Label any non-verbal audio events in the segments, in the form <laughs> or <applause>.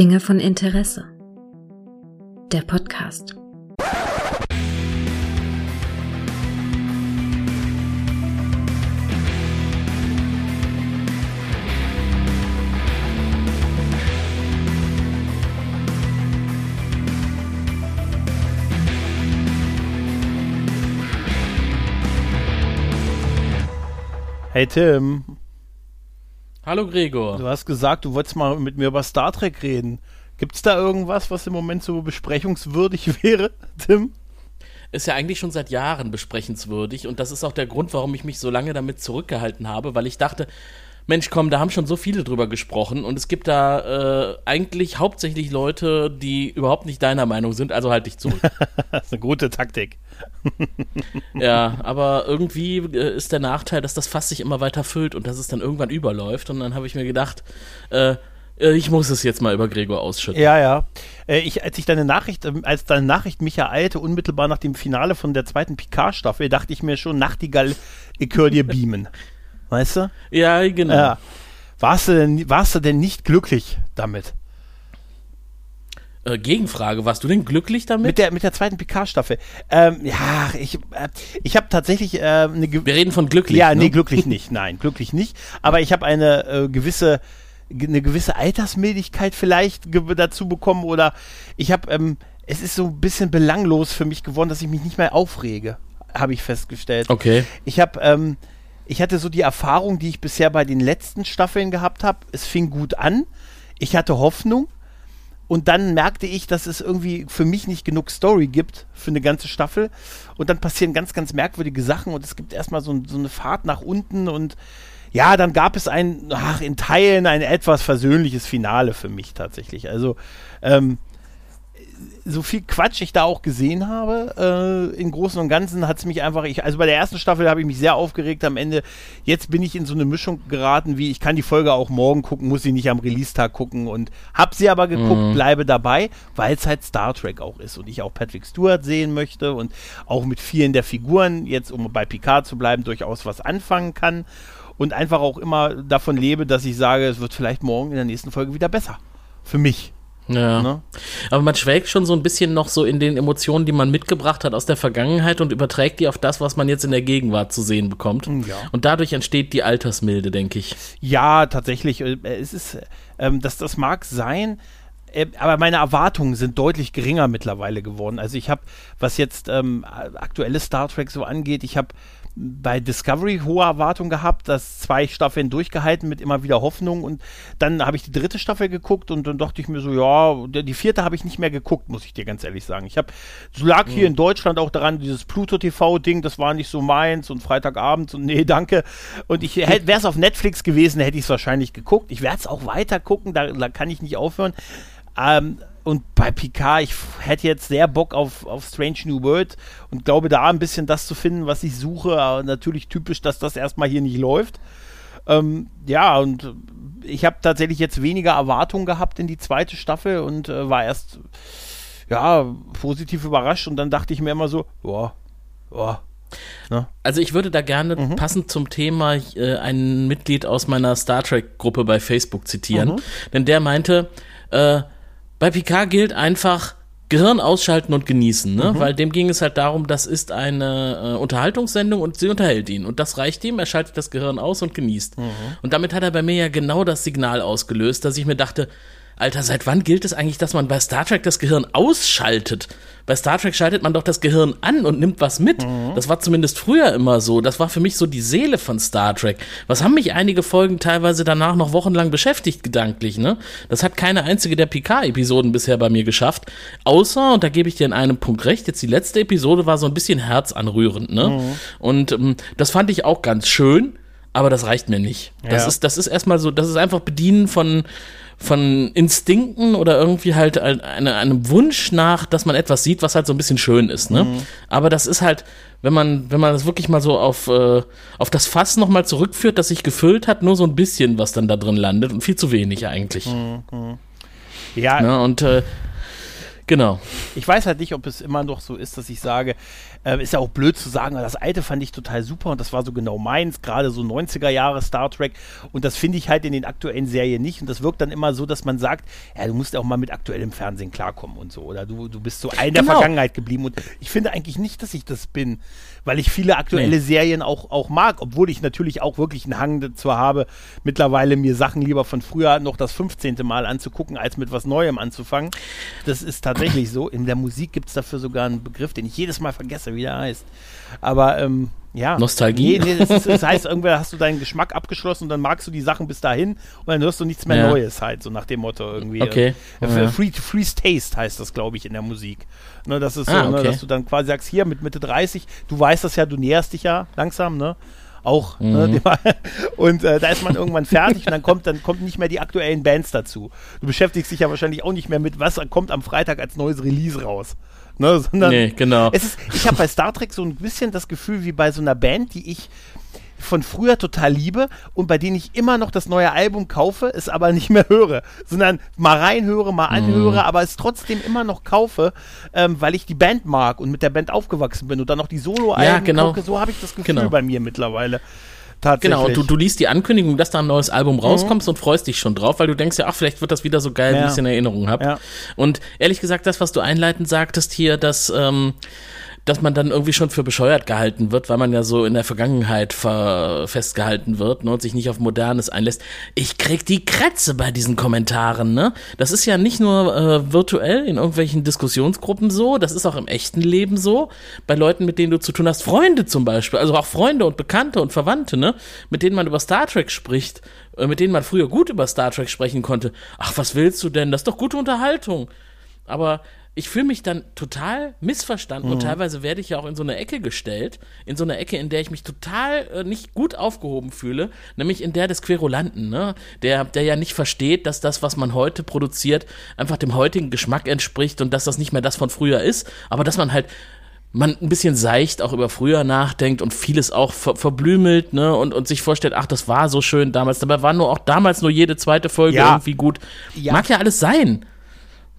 Dinge von Interesse. Der Podcast. Hey Tim, Hallo Gregor. du hast gesagt, du wolltest mal mit mir über Star Trek reden. Gibt's da irgendwas, was im Moment so besprechungswürdig <laughs> wäre, Tim? Ist ja eigentlich schon seit Jahren besprechenswürdig und das ist auch der Grund, warum ich mich so lange damit zurückgehalten habe, weil ich dachte, Mensch, komm, da haben schon so viele drüber gesprochen und es gibt da äh, eigentlich hauptsächlich Leute, die überhaupt nicht deiner Meinung sind, also halt dich zurück. <laughs> Das ist eine gute Taktik. <laughs> ja, aber irgendwie äh, ist der Nachteil, dass das Fass sich immer weiter füllt und dass es dann irgendwann überläuft und dann habe ich mir gedacht, äh, äh, ich muss es jetzt mal über Gregor ausschütten. Ja, ja. Äh, ich, als ich deine Nachricht, ähm, als deine Nachricht mich ereilte, unmittelbar nach dem Finale von der zweiten Picard-Staffel, dachte ich mir schon, Nachtigall, ich höre dir beamen. Weißt du? Ja, genau. Ja. Warst du, denn, warst du denn nicht glücklich damit? Äh, Gegenfrage, warst du denn glücklich damit? Mit der, mit der zweiten Picard-Staffel. Ähm, ja, ich, äh, ich habe tatsächlich äh, eine Wir reden von glücklich. Ja, ne? nee, glücklich nicht. Nein, glücklich nicht. Aber ich habe eine äh, gewisse eine gewisse Altersmildigkeit vielleicht ge dazu bekommen oder ich habe ähm, es ist so ein bisschen belanglos für mich geworden, dass ich mich nicht mehr aufrege, habe ich festgestellt. Okay. Ich habe ähm, ich hatte so die Erfahrung, die ich bisher bei den letzten Staffeln gehabt habe. Es fing gut an. Ich hatte Hoffnung. Und dann merkte ich, dass es irgendwie für mich nicht genug Story gibt für eine ganze Staffel. Und dann passieren ganz, ganz merkwürdige Sachen und es gibt erstmal so, so eine Fahrt nach unten und ja, dann gab es ein, ach, in Teilen ein etwas versöhnliches Finale für mich tatsächlich. Also, ähm, so viel Quatsch ich da auch gesehen habe, äh, im Großen und Ganzen hat es mich einfach, ich, also bei der ersten Staffel habe ich mich sehr aufgeregt am Ende. Jetzt bin ich in so eine Mischung geraten, wie ich kann die Folge auch morgen gucken, muss sie nicht am Release-Tag gucken und hab sie aber geguckt, Mhm. bleibe dabei, weil es halt Star Trek auch ist und ich auch Patrick Stewart sehen möchte und auch mit vielen der Figuren, jetzt um bei Picard zu bleiben, durchaus was anfangen kann und einfach auch immer davon lebe, dass ich sage, es wird vielleicht morgen in der nächsten Folge wieder besser. Für mich. Ja. Ne? Aber man schwelgt schon so ein bisschen noch so in den Emotionen, die man mitgebracht hat aus der Vergangenheit und überträgt die auf das, was man jetzt in der Gegenwart zu sehen bekommt. Ja. Und dadurch entsteht die Altersmilde, denke ich. Ja, tatsächlich. äh, Es ist, ähm, das, das mag sein, äh, aber meine Erwartungen sind deutlich geringer mittlerweile geworden. Also ich habe, was jetzt ähm, aktuelle Star Trek so angeht, ich habe bei Discovery hohe Erwartungen gehabt, dass zwei Staffeln durchgehalten mit immer wieder Hoffnung und dann habe ich die dritte Staffel geguckt und dann dachte ich mir so, ja, die vierte habe ich nicht mehr geguckt, muss ich dir ganz ehrlich sagen. Ich habe, so lag hier in Deutschland auch daran, dieses Pluto TV-Ding, das war nicht so meins und Freitagabend und nee, danke. Und ich wäre es auf Netflix gewesen, hätte ich es wahrscheinlich geguckt. Ich werde es auch weiter gucken, da, da kann ich nicht aufhören. Ähm, und bei Picard, ich hätte jetzt sehr Bock auf, auf Strange New World und glaube da ein bisschen das zu finden, was ich suche. Aber natürlich typisch, dass das erstmal hier nicht läuft. Ähm, ja, und ich habe tatsächlich jetzt weniger Erwartungen gehabt in die zweite Staffel und äh, war erst ja positiv überrascht und dann dachte ich mir immer so, ja, ja. Ne? Also ich würde da gerne Mhm. passend zum Thema äh, ein Mitglied aus meiner Star Trek-Gruppe bei Facebook zitieren. Mhm. Denn der meinte, äh, bei Picard gilt einfach Gehirn ausschalten und genießen, ne? Mhm. Weil dem ging es halt darum, das ist eine äh, Unterhaltungssendung und sie unterhält ihn. Und das reicht ihm, er schaltet das Gehirn aus und genießt. Mhm. Und damit hat er bei mir ja genau das Signal ausgelöst, dass ich mir dachte, Alter, seit wann gilt es eigentlich, dass man bei Star Trek das Gehirn ausschaltet? Bei Star Trek schaltet man doch das Gehirn an und nimmt was mit. Das war zumindest früher immer so. Das war für mich so die Seele von Star Trek. Was haben mich einige Folgen teilweise danach noch wochenlang beschäftigt, gedanklich, ne? Das hat keine einzige der Picard-Episoden bisher bei mir geschafft. Außer, und da gebe ich dir in einem Punkt recht, jetzt die letzte Episode war so ein bisschen herzanrührend, ne? Und ähm, das fand ich auch ganz schön, aber das reicht mir nicht. Das Ja. ist, das ist erstmal so, das ist einfach Bedienen von, von Instinkten oder irgendwie halt ein- eine, einem Wunsch nach, dass man etwas sieht, was halt so ein bisschen schön ist, ne? Aber das ist halt, wenn man, wenn man das wirklich mal so auf, äh, auf das Fass nochmal zurückführt, das sich gefüllt hat, nur so ein bisschen, was dann da drin landet und viel zu wenig eigentlich. Ja, Ne? Und äh, Genau. Ich weiß halt nicht, ob es immer noch so ist, dass ich sage, äh, ist ja auch blöd zu sagen, das alte fand ich total super und das war so genau meins, gerade so 90er Jahre Star Trek und das finde ich halt in den aktuellen Serien nicht und das wirkt dann immer so, dass man sagt, ja, du musst ja auch mal mit aktuellem Fernsehen klarkommen und so oder du, du bist so ein der Genau. Vergangenheit geblieben und ich finde eigentlich nicht, dass ich das bin, weil ich viele aktuelle Nee. Serien auch, auch mag, obwohl ich natürlich auch wirklich einen Hang dazu habe, mittlerweile mir Sachen lieber von früher noch das 15. Mal anzugucken, als mit was Neuem anzufangen. Das ist tatsächlich so. In der Musik gibt es dafür sogar einen Begriff, den ich jedes Mal vergesse, wie der heißt. Aber ähm, ja. Nostalgie? Nee, nee, das, ist, das <laughs> heißt, irgendwann hast du deinen Geschmack abgeschlossen und dann magst du die Sachen bis dahin und dann hörst du nichts mehr Ja. Neues halt, so nach dem Motto irgendwie. Okay. Äh, Ja. Free, Freeze Taste heißt das, glaube ich, in der Musik. Ne, das ist so, Ah, ne, okay. dass du dann quasi sagst, hier mit Mitte 30, du weißt das ja, du näherst dich ja langsam, ne? Auch. Ne, Mhm. dem- <laughs> und äh, da ist man irgendwann fertig und dann kommt, dann kommt nicht mehr die aktuellen Bands dazu. Du beschäftigst dich ja wahrscheinlich auch nicht mehr mit, was kommt am Freitag als neues Release raus. Ne, <laughs> sondern Nee, genau. es ist, ich habe bei Star Trek so ein bisschen das Gefühl wie bei so einer Band, die ich von früher total liebe und bei denen ich immer noch das neue Album kaufe, es aber nicht mehr höre, sondern mal reinhöre, mal anhöre, aber es trotzdem immer noch kaufe, ähm, weil ich die Band mag und mit der Band aufgewachsen bin und dann noch die Solo-Alben Ja, genau. gucke. So habe ich das Gefühl Genau. bei mir mittlerweile. Tatsächlich. Genau, und du, du liest die Ankündigung, dass da ein neues Album rauskommst und freust dich schon drauf, weil du denkst ja, ach, vielleicht wird das wieder so geil, Ja. wie ich es in Erinnerung habe. Ja. Und ehrlich gesagt, das, was du einleitend sagtest hier, dass, ähm, dass man dann irgendwie schon für bescheuert gehalten wird, weil man ja so in der Vergangenheit ver festgehalten wird ne, und sich nicht auf Modernes einlässt. Ich krieg die Krätze bei diesen Kommentaren, ne? Das ist ja nicht nur äh, virtuell in irgendwelchen Diskussionsgruppen so, das ist auch im echten Leben so. Bei Leuten, mit denen du zu tun hast, Freunde zum Beispiel, also auch Freunde und Bekannte und Verwandte, ne? Mit denen man über Star Trek spricht, äh, mit denen man früher gut über Star Trek sprechen konnte. Ach, was willst du denn? Das ist doch gute Unterhaltung. Aber ich fühle mich dann total missverstanden und teilweise werde ich ja auch in so eine Ecke gestellt, in so eine Ecke, in der ich mich total äh, nicht gut aufgehoben fühle, nämlich in der des Querulanten, ne? Der, der ja nicht versteht, dass das, was man heute produziert, einfach dem heutigen Geschmack entspricht und dass das nicht mehr das von früher ist, aber dass man halt man ein bisschen seicht auch über früher nachdenkt und vieles auch ver verblümelt, ne, und, und sich vorstellt, ach, das war so schön damals, dabei war nur auch damals nur jede zweite Folge Ja. irgendwie gut. Ja. Mag ja alles sein.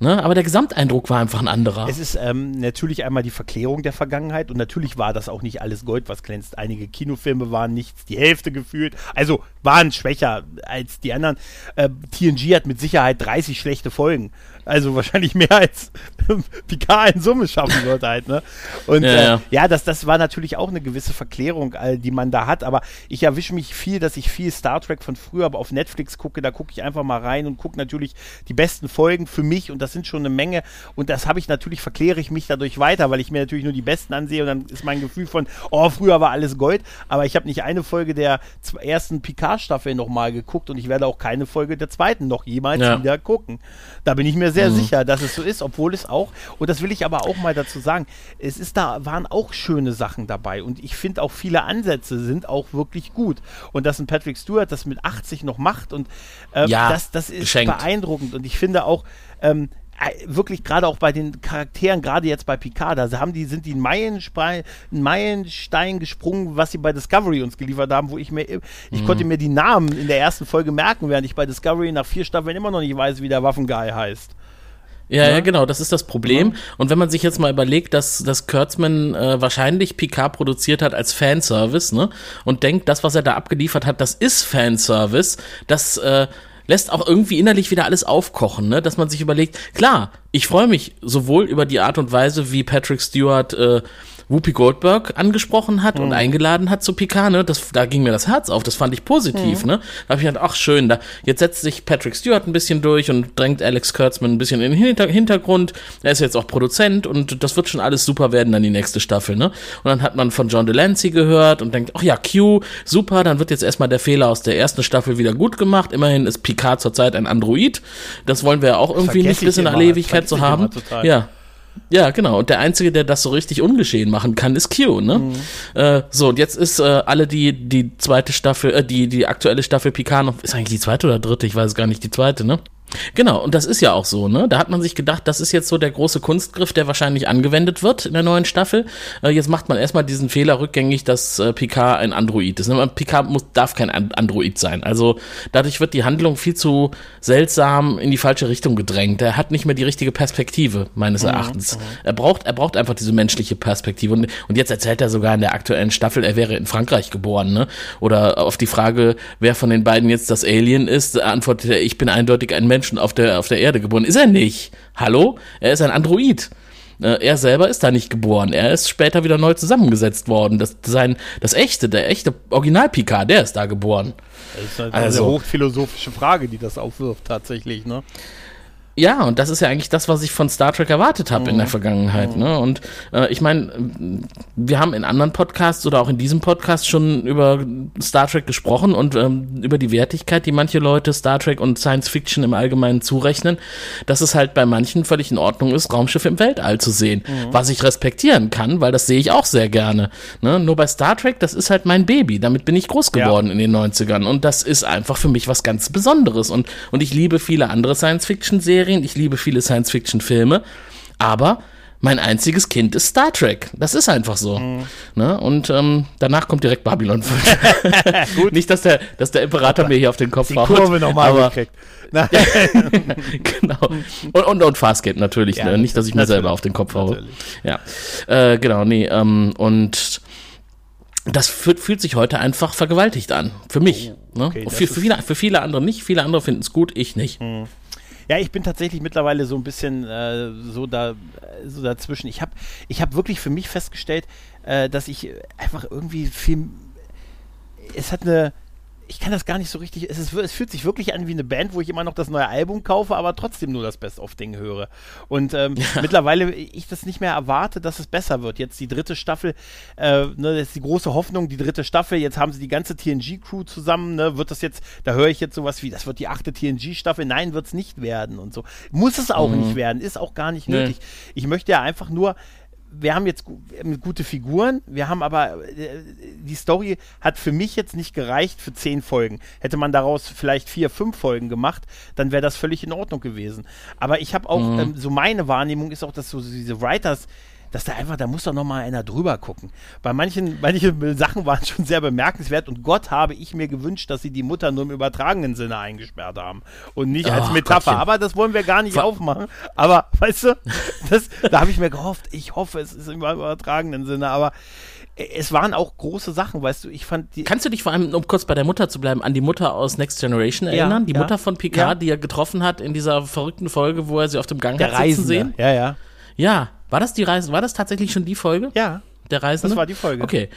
Ne? Aber der Gesamteindruck war einfach ein anderer. Es ist ähm, natürlich einmal die Verklärung der Vergangenheit und natürlich war das auch nicht alles Gold, was glänzt. Einige Kinofilme waren nichts, die Hälfte gefühlt, also waren schwächer als die anderen. Äh, TNG hat mit Sicherheit 30 schlechte Folgen. Also wahrscheinlich mehr als <laughs> Picard in Summe schaffen wird halt, ne? Und Ja, äh, ja. ja, das, das war natürlich auch eine gewisse Verklärung, die man da hat, aber ich erwische mich viel, dass ich viel Star Trek von früher aber auf Netflix gucke, da gucke ich einfach mal rein und gucke natürlich die besten Folgen für mich und das sind schon eine Menge und das habe ich natürlich, verkläre ich mich dadurch weiter, weil ich mir natürlich nur die besten ansehe und dann ist mein Gefühl von, oh, früher war alles Gold, aber ich habe nicht eine Folge der ersten Picard-Staffel nochmal geguckt und ich werde auch keine Folge der zweiten noch jemals Ja. wieder gucken. Da bin ich mir sehr sicher, dass es so ist, obwohl es auch, und das will ich aber auch mal dazu sagen, es ist da, waren auch schöne Sachen dabei und ich finde auch viele Ansätze sind auch wirklich gut. Und dass ein Patrick Stewart das mit 80 noch macht und ähm, Ja, das, das ist geschenkt. beeindruckend und ich finde auch, ähm, äh, wirklich gerade auch bei den Charakteren, gerade jetzt bei Picard, da haben die, sind die einen Meilenstein, Meilenstein gesprungen, was sie bei Discovery uns geliefert haben, wo ich mir, ich Mhm. konnte mir die Namen in der ersten Folge merken, während ich bei Discovery nach vier Staffeln immer noch nicht weiß, wie der Waffenguy heißt. Ja, ja, Ne? genau, das ist das Problem. Und wenn man sich jetzt mal überlegt, dass, dass Kurtzman äh, wahrscheinlich Picard produziert hat als Fanservice, ne? Und denkt, das, was er da abgeliefert hat, das ist Fanservice, das äh, lässt auch irgendwie innerlich wieder alles aufkochen, ne? Dass man sich überlegt, klar, ich freue mich sowohl über die Art und Weise, wie Patrick Stewart äh, Whoopi Goldberg angesprochen hat und eingeladen hat zu Picard, ne? Das, da ging mir das Herz auf, das fand ich positiv, ne? Da habe ich gedacht, ach schön, da, jetzt setzt sich Patrick Stewart ein bisschen durch und drängt Alex Kurtzman ein bisschen in den Hinter Hintergrund. Er ist jetzt auch Produzent und das wird schon alles super werden dann die nächste Staffel, ne? Und dann hat man von John Delancey gehört und denkt, ach ja, Q, super, dann wird jetzt erstmal der Fehler aus der ersten Staffel wieder gut gemacht. Immerhin ist Picard zurzeit ein Android. Das wollen wir ja auch irgendwie vergesse nicht bis in alle Ewigkeit zu haben. Ja. Ja, genau. Und der Einzige, der das so richtig ungeschehen machen kann, ist Q, ne? Mhm. Äh, so, und jetzt ist äh, alle die, die zweite Staffel, äh, die, die aktuelle Staffel Picard noch, ist eigentlich die zweite oder dritte? Ich weiß es gar nicht, die zweite, ne? Genau, und das ist ja auch so, ne? Da hat man sich gedacht, das ist jetzt so der große Kunstgriff, der wahrscheinlich angewendet wird in der neuen Staffel. Äh, jetzt macht man erstmal diesen Fehler rückgängig, dass äh, Picard ein Android ist. Ne? Picard muss, darf kein Android sein. Also dadurch wird die Handlung viel zu seltsam in die falsche Richtung gedrängt. Er hat nicht mehr die richtige Perspektive, meines mhm, Erachtens. Mhm. Er braucht, er braucht einfach diese menschliche Perspektive. Und, und jetzt erzählt er sogar in der aktuellen Staffel, er wäre in Frankreich geboren, ne? Oder auf die Frage, wer von den beiden jetzt das Alien ist, antwortet er, ich bin eindeutig ein Mensch Menschen auf der, auf der Erde geboren. Ist er nicht. Hallo? Er ist ein Android. Äh, er selber ist da nicht geboren. Er ist später wieder neu zusammengesetzt worden. Das, sein, das echte, der echte Original-Picard, der ist da geboren. Das ist halt also, eine hochphilosophische Frage, die das aufwirft, tatsächlich, ne? Ja, und das ist ja eigentlich das, was ich von Star Trek erwartet habe mhm. in der mhm. Vergangenheit. Ne? Und äh, ich meine, wir haben in anderen Podcasts oder auch in diesem Podcast schon über Star Trek gesprochen und ähm, über die Wertigkeit, die manche Leute Star Trek und Science Fiction im Allgemeinen zurechnen, dass es halt bei manchen völlig in Ordnung ist, Raumschiffe im Weltall zu sehen. Mhm. Was ich respektieren kann, weil das sehe ich auch sehr gerne. Ne? Nur bei Star Trek, das ist halt mein Baby. Damit bin ich groß geworden ja. in den 90ern. Und das ist einfach für mich was ganz Besonderes. Und, und ich liebe viele andere Science Fiction-Serien Serien, ich liebe viele Science-Fiction-Filme, aber mein einziges Kind ist Star Trek. Das ist einfach so. Mhm. Ne? Und ähm, danach kommt direkt Babylon <laughs> <laughs> 5. Nicht, dass der, dass der Imperator mir hier auf den Kopf Die Kurve nochmal aber, gekriegt. <laughs> genau. Und, und, und Fastgate natürlich. Ja, ne? Nicht, dass ich mir selber auf den Kopf haue. Ja. Äh, genau, nee. Ähm, und das fühlt, fühlt sich heute einfach vergewaltigt an. Für mich. Oh, ne? okay, ne? für, für, viele, für viele andere nicht. Viele andere finden es gut, ich nicht. Mhm. Ja, ich bin tatsächlich mittlerweile so ein bisschen äh, so, da, so dazwischen. Ich habe ich hab wirklich für mich festgestellt, äh, dass ich einfach irgendwie viel. Es hat eine ich kann das gar nicht so richtig. Es, ist, es, fühlt sich wirklich an wie eine Band, wo ich immer noch das neue Album kaufe, aber trotzdem nur das Best-of-Ding höre. Und ähm, ja. mittlerweile ich das nicht mehr erwarte, dass es besser wird. Jetzt die dritte Staffel, äh, ne, das ist die große Hoffnung, die dritte Staffel. Jetzt haben sie die ganze TNG-Crew zusammen. Ne, wird das jetzt, da höre ich jetzt sowas wie, das wird die achte TNG-Staffel. Nein, wird es nicht werden und so. Muss es auch mhm. nicht werden, ist auch gar nicht nee. nötig. Ich möchte ja einfach nur wir haben jetzt gute Figuren, wir haben aber, äh, die Story hat für mich jetzt nicht gereicht für zehn Folgen. Hätte man daraus vielleicht vier, fünf Folgen gemacht, dann wäre das völlig in Ordnung gewesen. Aber ich habe auch, mhm. ähm, so meine Wahrnehmung ist auch, dass so diese Writers, dass da einfach, da muss doch noch mal einer drüber gucken. Bei manchen, <laughs> manche Sachen waren schon sehr bemerkenswert und Gott habe ich mir gewünscht, dass sie die Mutter nur im übertragenen Sinne eingesperrt haben und nicht als oh, Metapher. Gottchen. Aber das wollen wir gar nicht Ver aufmachen. Aber <laughs> weißt du, das, da habe ich mir gehofft, ich hoffe, es ist im übertragenen Sinne, aber es waren auch große Sachen, weißt du, ich fand die Kannst du dich vor allem, um kurz bei der Mutter zu bleiben, an die Mutter aus Next Generation erinnern? Ja, die ja, Mutter von Picard, ja. die er getroffen hat in dieser verrückten Folge, wo er sie auf dem Gang Der hat sitzen sehen? Ja, ja. Ja, war das die Reise? War das tatsächlich schon die Folge? Ja. Der Reisende? Das war die Folge. Okay.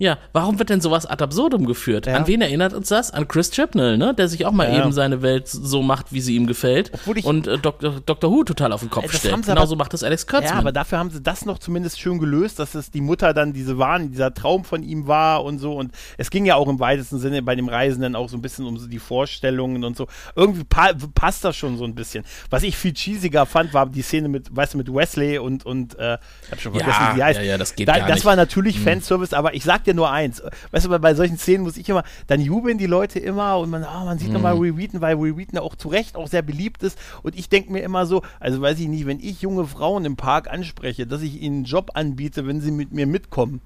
Ja, warum wird denn sowas ad absurdum geführt? Ja. An wen erinnert uns das? An Chris Chibnall, ne? Der sich auch mal ja. eben seine Welt so macht, wie sie ihm gefällt. und äh, Dr. Dr. Who total auf den Kopf stellt. Genauso macht das Alex Kurtzman. Ja, aber dafür haben sie das noch zumindest schön gelöst, dass es die Mutter dann diese Wahn, dieser Traum von ihm war und so. Und es ging ja auch im weitesten Sinne bei dem Reisenden auch so ein bisschen um so die Vorstellungen und so. Irgendwie pa passt das schon so ein bisschen. Was ich viel cheesiger fand, war die Szene mit, weißt du, mit Wesley und, und äh, ich hab schon vergessen, ja, wie die heißt. Ja, ja, das geht da, gar Das nicht. war natürlich hm. Fanservice, aber ich sag dir nur eins weißt du, bei solchen Szenen muss ich immer, dann jubeln die Leute immer und man, oh, man sieht mhm. nochmal Will Wheaton, weil Will Wheaton auch zu Recht auch sehr beliebt ist. Und ich denke mir immer so, also weiß ich nicht, wenn ich junge Frauen im Park anspreche, dass ich ihnen einen Job anbiete, wenn sie mit mir mitkommen.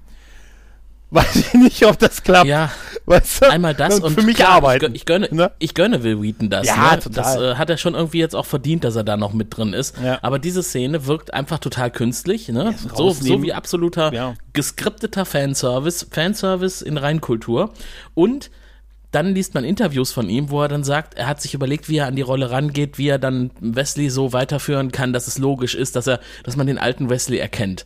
Weiß ich nicht, ob das klappt. Ja, weißt du? einmal das und, für mich klar, arbeiten. Ich, gönne, ne? ich gönne Will Wheaton das. Ja, ne? total. Das äh, hat er schon irgendwie jetzt auch verdient, dass er da noch mit drin ist. Ja. Aber diese Szene wirkt einfach total künstlich. Ne? So, so wie absoluter ja. geskripteter Fanservice. Fanservice in Reinkultur. Und dann liest man Interviews von ihm, wo er dann sagt, er hat sich überlegt, wie er an die Rolle rangeht, wie er dann Wesley so weiterführen kann, dass es logisch ist, dass er, dass man den alten Wesley erkennt.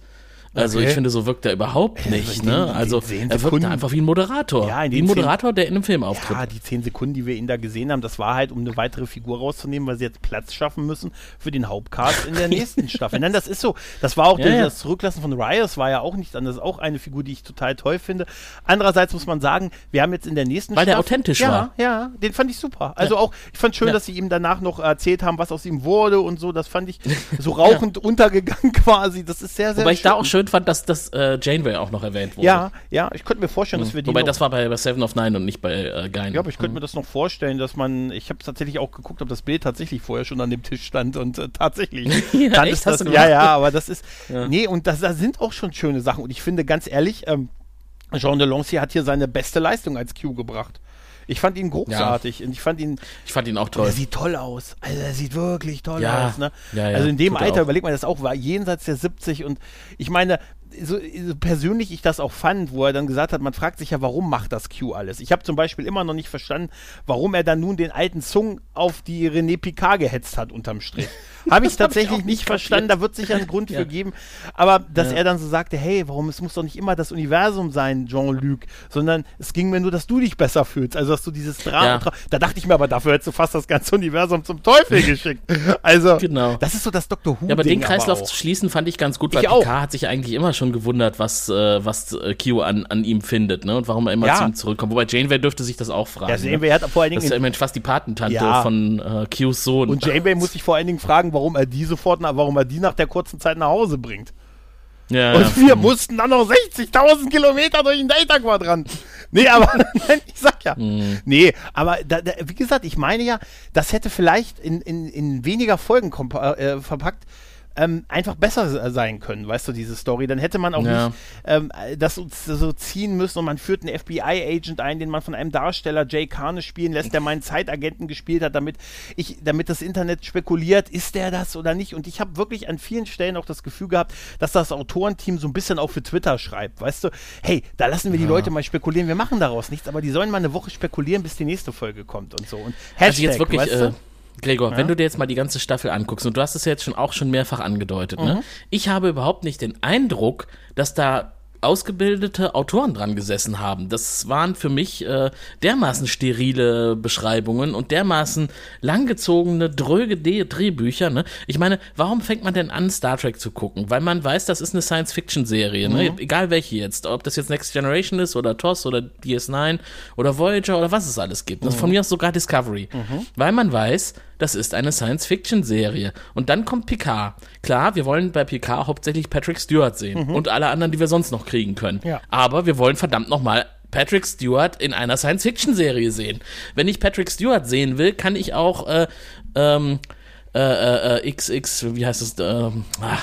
Also okay. ich finde, so wirkt er überhaupt nicht. Also ne? Also er wirkt einfach wie ein Moderator. Ja, wie ein Moderator, der in einem Film auftritt. Ja, die zehn Sekunden, die wir ihn da gesehen haben, das war halt, um eine weitere Figur rauszunehmen, weil sie jetzt Platz schaffen müssen für den Hauptcast in der <laughs> nächsten Staffel. Nein, das ist so. Das war auch ja, ja. das Zurücklassen von Rios war ja auch nicht anders. Auch eine Figur, die ich total toll finde. Andererseits muss man sagen, wir haben jetzt in der nächsten Weil Staffel, der authentisch ja, war. Ja, den fand ich super. Also auch, ich fand schön, dass sie ihm danach noch erzählt haben, was aus ihm wurde und so. Das fand ich <laughs> so rauchend untergegangen <laughs> quasi. Das ist sehr, sehr Wobei schön. ich da auch schön schön fand, dass das äh, Janeway auch noch erwähnt wurde. Ja, ja, ich könnte mir vorstellen, dass wir die Wobei das war bei, bei Seven of Nine und nicht bei äh, Gein. Ja, aber ich könnte mir das noch vorstellen, dass man, ich habe tatsächlich auch geguckt, ob das Bild tatsächlich vorher schon an dem Tisch stand und äh, tatsächlich <laughs> Ja, dann echt? das, ja, ja, aber das ist, <laughs> Ja. nee, und das, da sind auch schon schöne Sachen und ich finde ganz ehrlich, ähm, Jean Delancey hat hier seine beste Leistung als Q gebracht. Ich fand ihn großartig und ich fand ihn, Ich fand ihn auch toll. er sieht toll aus. Also er sieht wirklich toll Ja, aus. Ne? ja, ja, also in dem er Alter, auch. überlegt man das auch, war jenseits der 70 und ich meine, so, so persönlich ich das auch fand, wo er dann gesagt hat, man fragt sich ja, warum macht das Q alles? Ich habe zum Beispiel immer noch nicht verstanden, warum er dann nun den alten Zung auf die René Picard gehetzt hat unterm Strich. <laughs> Habe ich Das hab ich tatsächlich nicht nicht verstanden, kapiert. da wird sicher einen Grund <laughs> Ja. für geben. Aber dass Ja. er dann so sagte, hey, warum, es muss doch nicht immer das Universum sein, Jean-Luc, sondern es ging mir nur, dass du dich besser fühlst. Also, dass du dieses Drama, Ja. Tra- da dachte ich mir aber, dafür hättest du fast das ganze Universum zum Teufel geschickt. <laughs> Also, Genau. das ist so das Dr. Who. Ja, aber den Kreislauf zu schließen fand ich ganz gut, weil Ich auch. Picard hat sich eigentlich immer schon gewundert, was, äh, was äh, Q an, an ihm findet, ne? Und warum er immer Ja. zu ihm zurückkommt. Wobei Janeway dürfte sich das auch fragen. Ja, ne? Janeway hat vor allen Das Dingen ist ja immerhin fast die Patentante Ja. von äh, Qs Sohn. und Janeway muss sich vor allen Dingen fragen, warum er die sofort, warum er die nach der kurzen Zeit nach Hause bringt. ja, Und wir mussten dann noch 60.000 Kilometer durch den Delta-Quadrant. Nee, aber <laughs> nein, ich sag ja. Mhm. Nee, aber da, da, wie gesagt, ich meine ja, das hätte vielleicht in, in, in weniger Folgen kompa- äh, verpackt. Ähm, einfach besser se- sein können, weißt du, diese Story. Dann hätte man auch Ja. nicht ähm, das so, so ziehen müssen und man führt einen FBI-Agent ein, den man von einem Darsteller Jay Carne spielen lässt, der meinen Zeitagenten gespielt hat, damit ich, damit das Internet spekuliert, ist der das oder nicht. Und ich habe wirklich an vielen Stellen auch das Gefühl gehabt, dass das Autorenteam so ein bisschen auch für Twitter schreibt, weißt du, hey, da lassen wir die Leute mal spekulieren, wir machen daraus nichts, aber die sollen mal eine Woche spekulieren, bis die nächste Folge kommt und so. Und Hashtag, Also jetzt wirklich, weißt äh, Gregor, wenn du dir jetzt mal die ganze Staffel anguckst, und du hast es ja jetzt schon auch schon mehrfach angedeutet, Mhm. ne? Ich habe überhaupt nicht den Eindruck, dass da ausgebildete Autoren dran gesessen haben. Das waren für mich äh, dermaßen sterile Beschreibungen und dermaßen langgezogene, dröge Drehbücher. Ne? Ich meine, warum fängt man denn an, Star Trek zu gucken? Weil man weiß, das ist eine Science-Fiction-Serie. Ne? Egal welche jetzt. Ob das jetzt Next Generation ist oder TOS oder DS9 oder Voyager oder was es alles gibt. Das ist von mir aus sogar Discovery. Weil man weiß, das ist eine Science-Fiction-Serie. Und dann kommt Picard. Klar, wir wollen bei Picard hauptsächlich Patrick Stewart sehen und alle anderen, die wir sonst noch kriegen können. Ja. Aber wir wollen verdammt nochmal Patrick Stewart in einer Science-Fiction-Serie sehen. Wenn ich Patrick Stewart sehen will, kann ich auch äh, ähm, äh, äh, äh, XX, wie heißt es? Ähm, ah,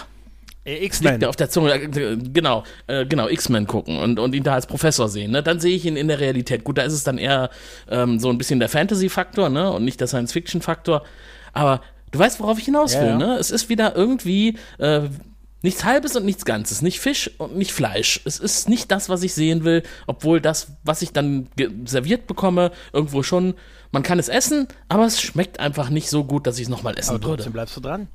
Äh, liegt X-Men. auf der Zunge, äh, genau, äh, genau, X-Men gucken und, und ihn da als Professor sehen, ne? Dann sehe ich ihn in der Realität. Gut, da ist es dann eher ähm, so ein bisschen der Fantasy-Faktor, ne? Und nicht der Science-Fiction-Faktor. Aber du weißt, worauf ich hinaus Ja, will, ja. ne? Es ist wieder irgendwie äh, nichts Halbes und nichts Ganzes. Nicht Fisch und nicht Fleisch. Es ist nicht das, was ich sehen will, obwohl das, was ich dann serviert bekomme, irgendwo schon, man kann es essen, aber es schmeckt einfach nicht so gut, dass ich es nochmal essen Aber würde. trotzdem bleibst du dran.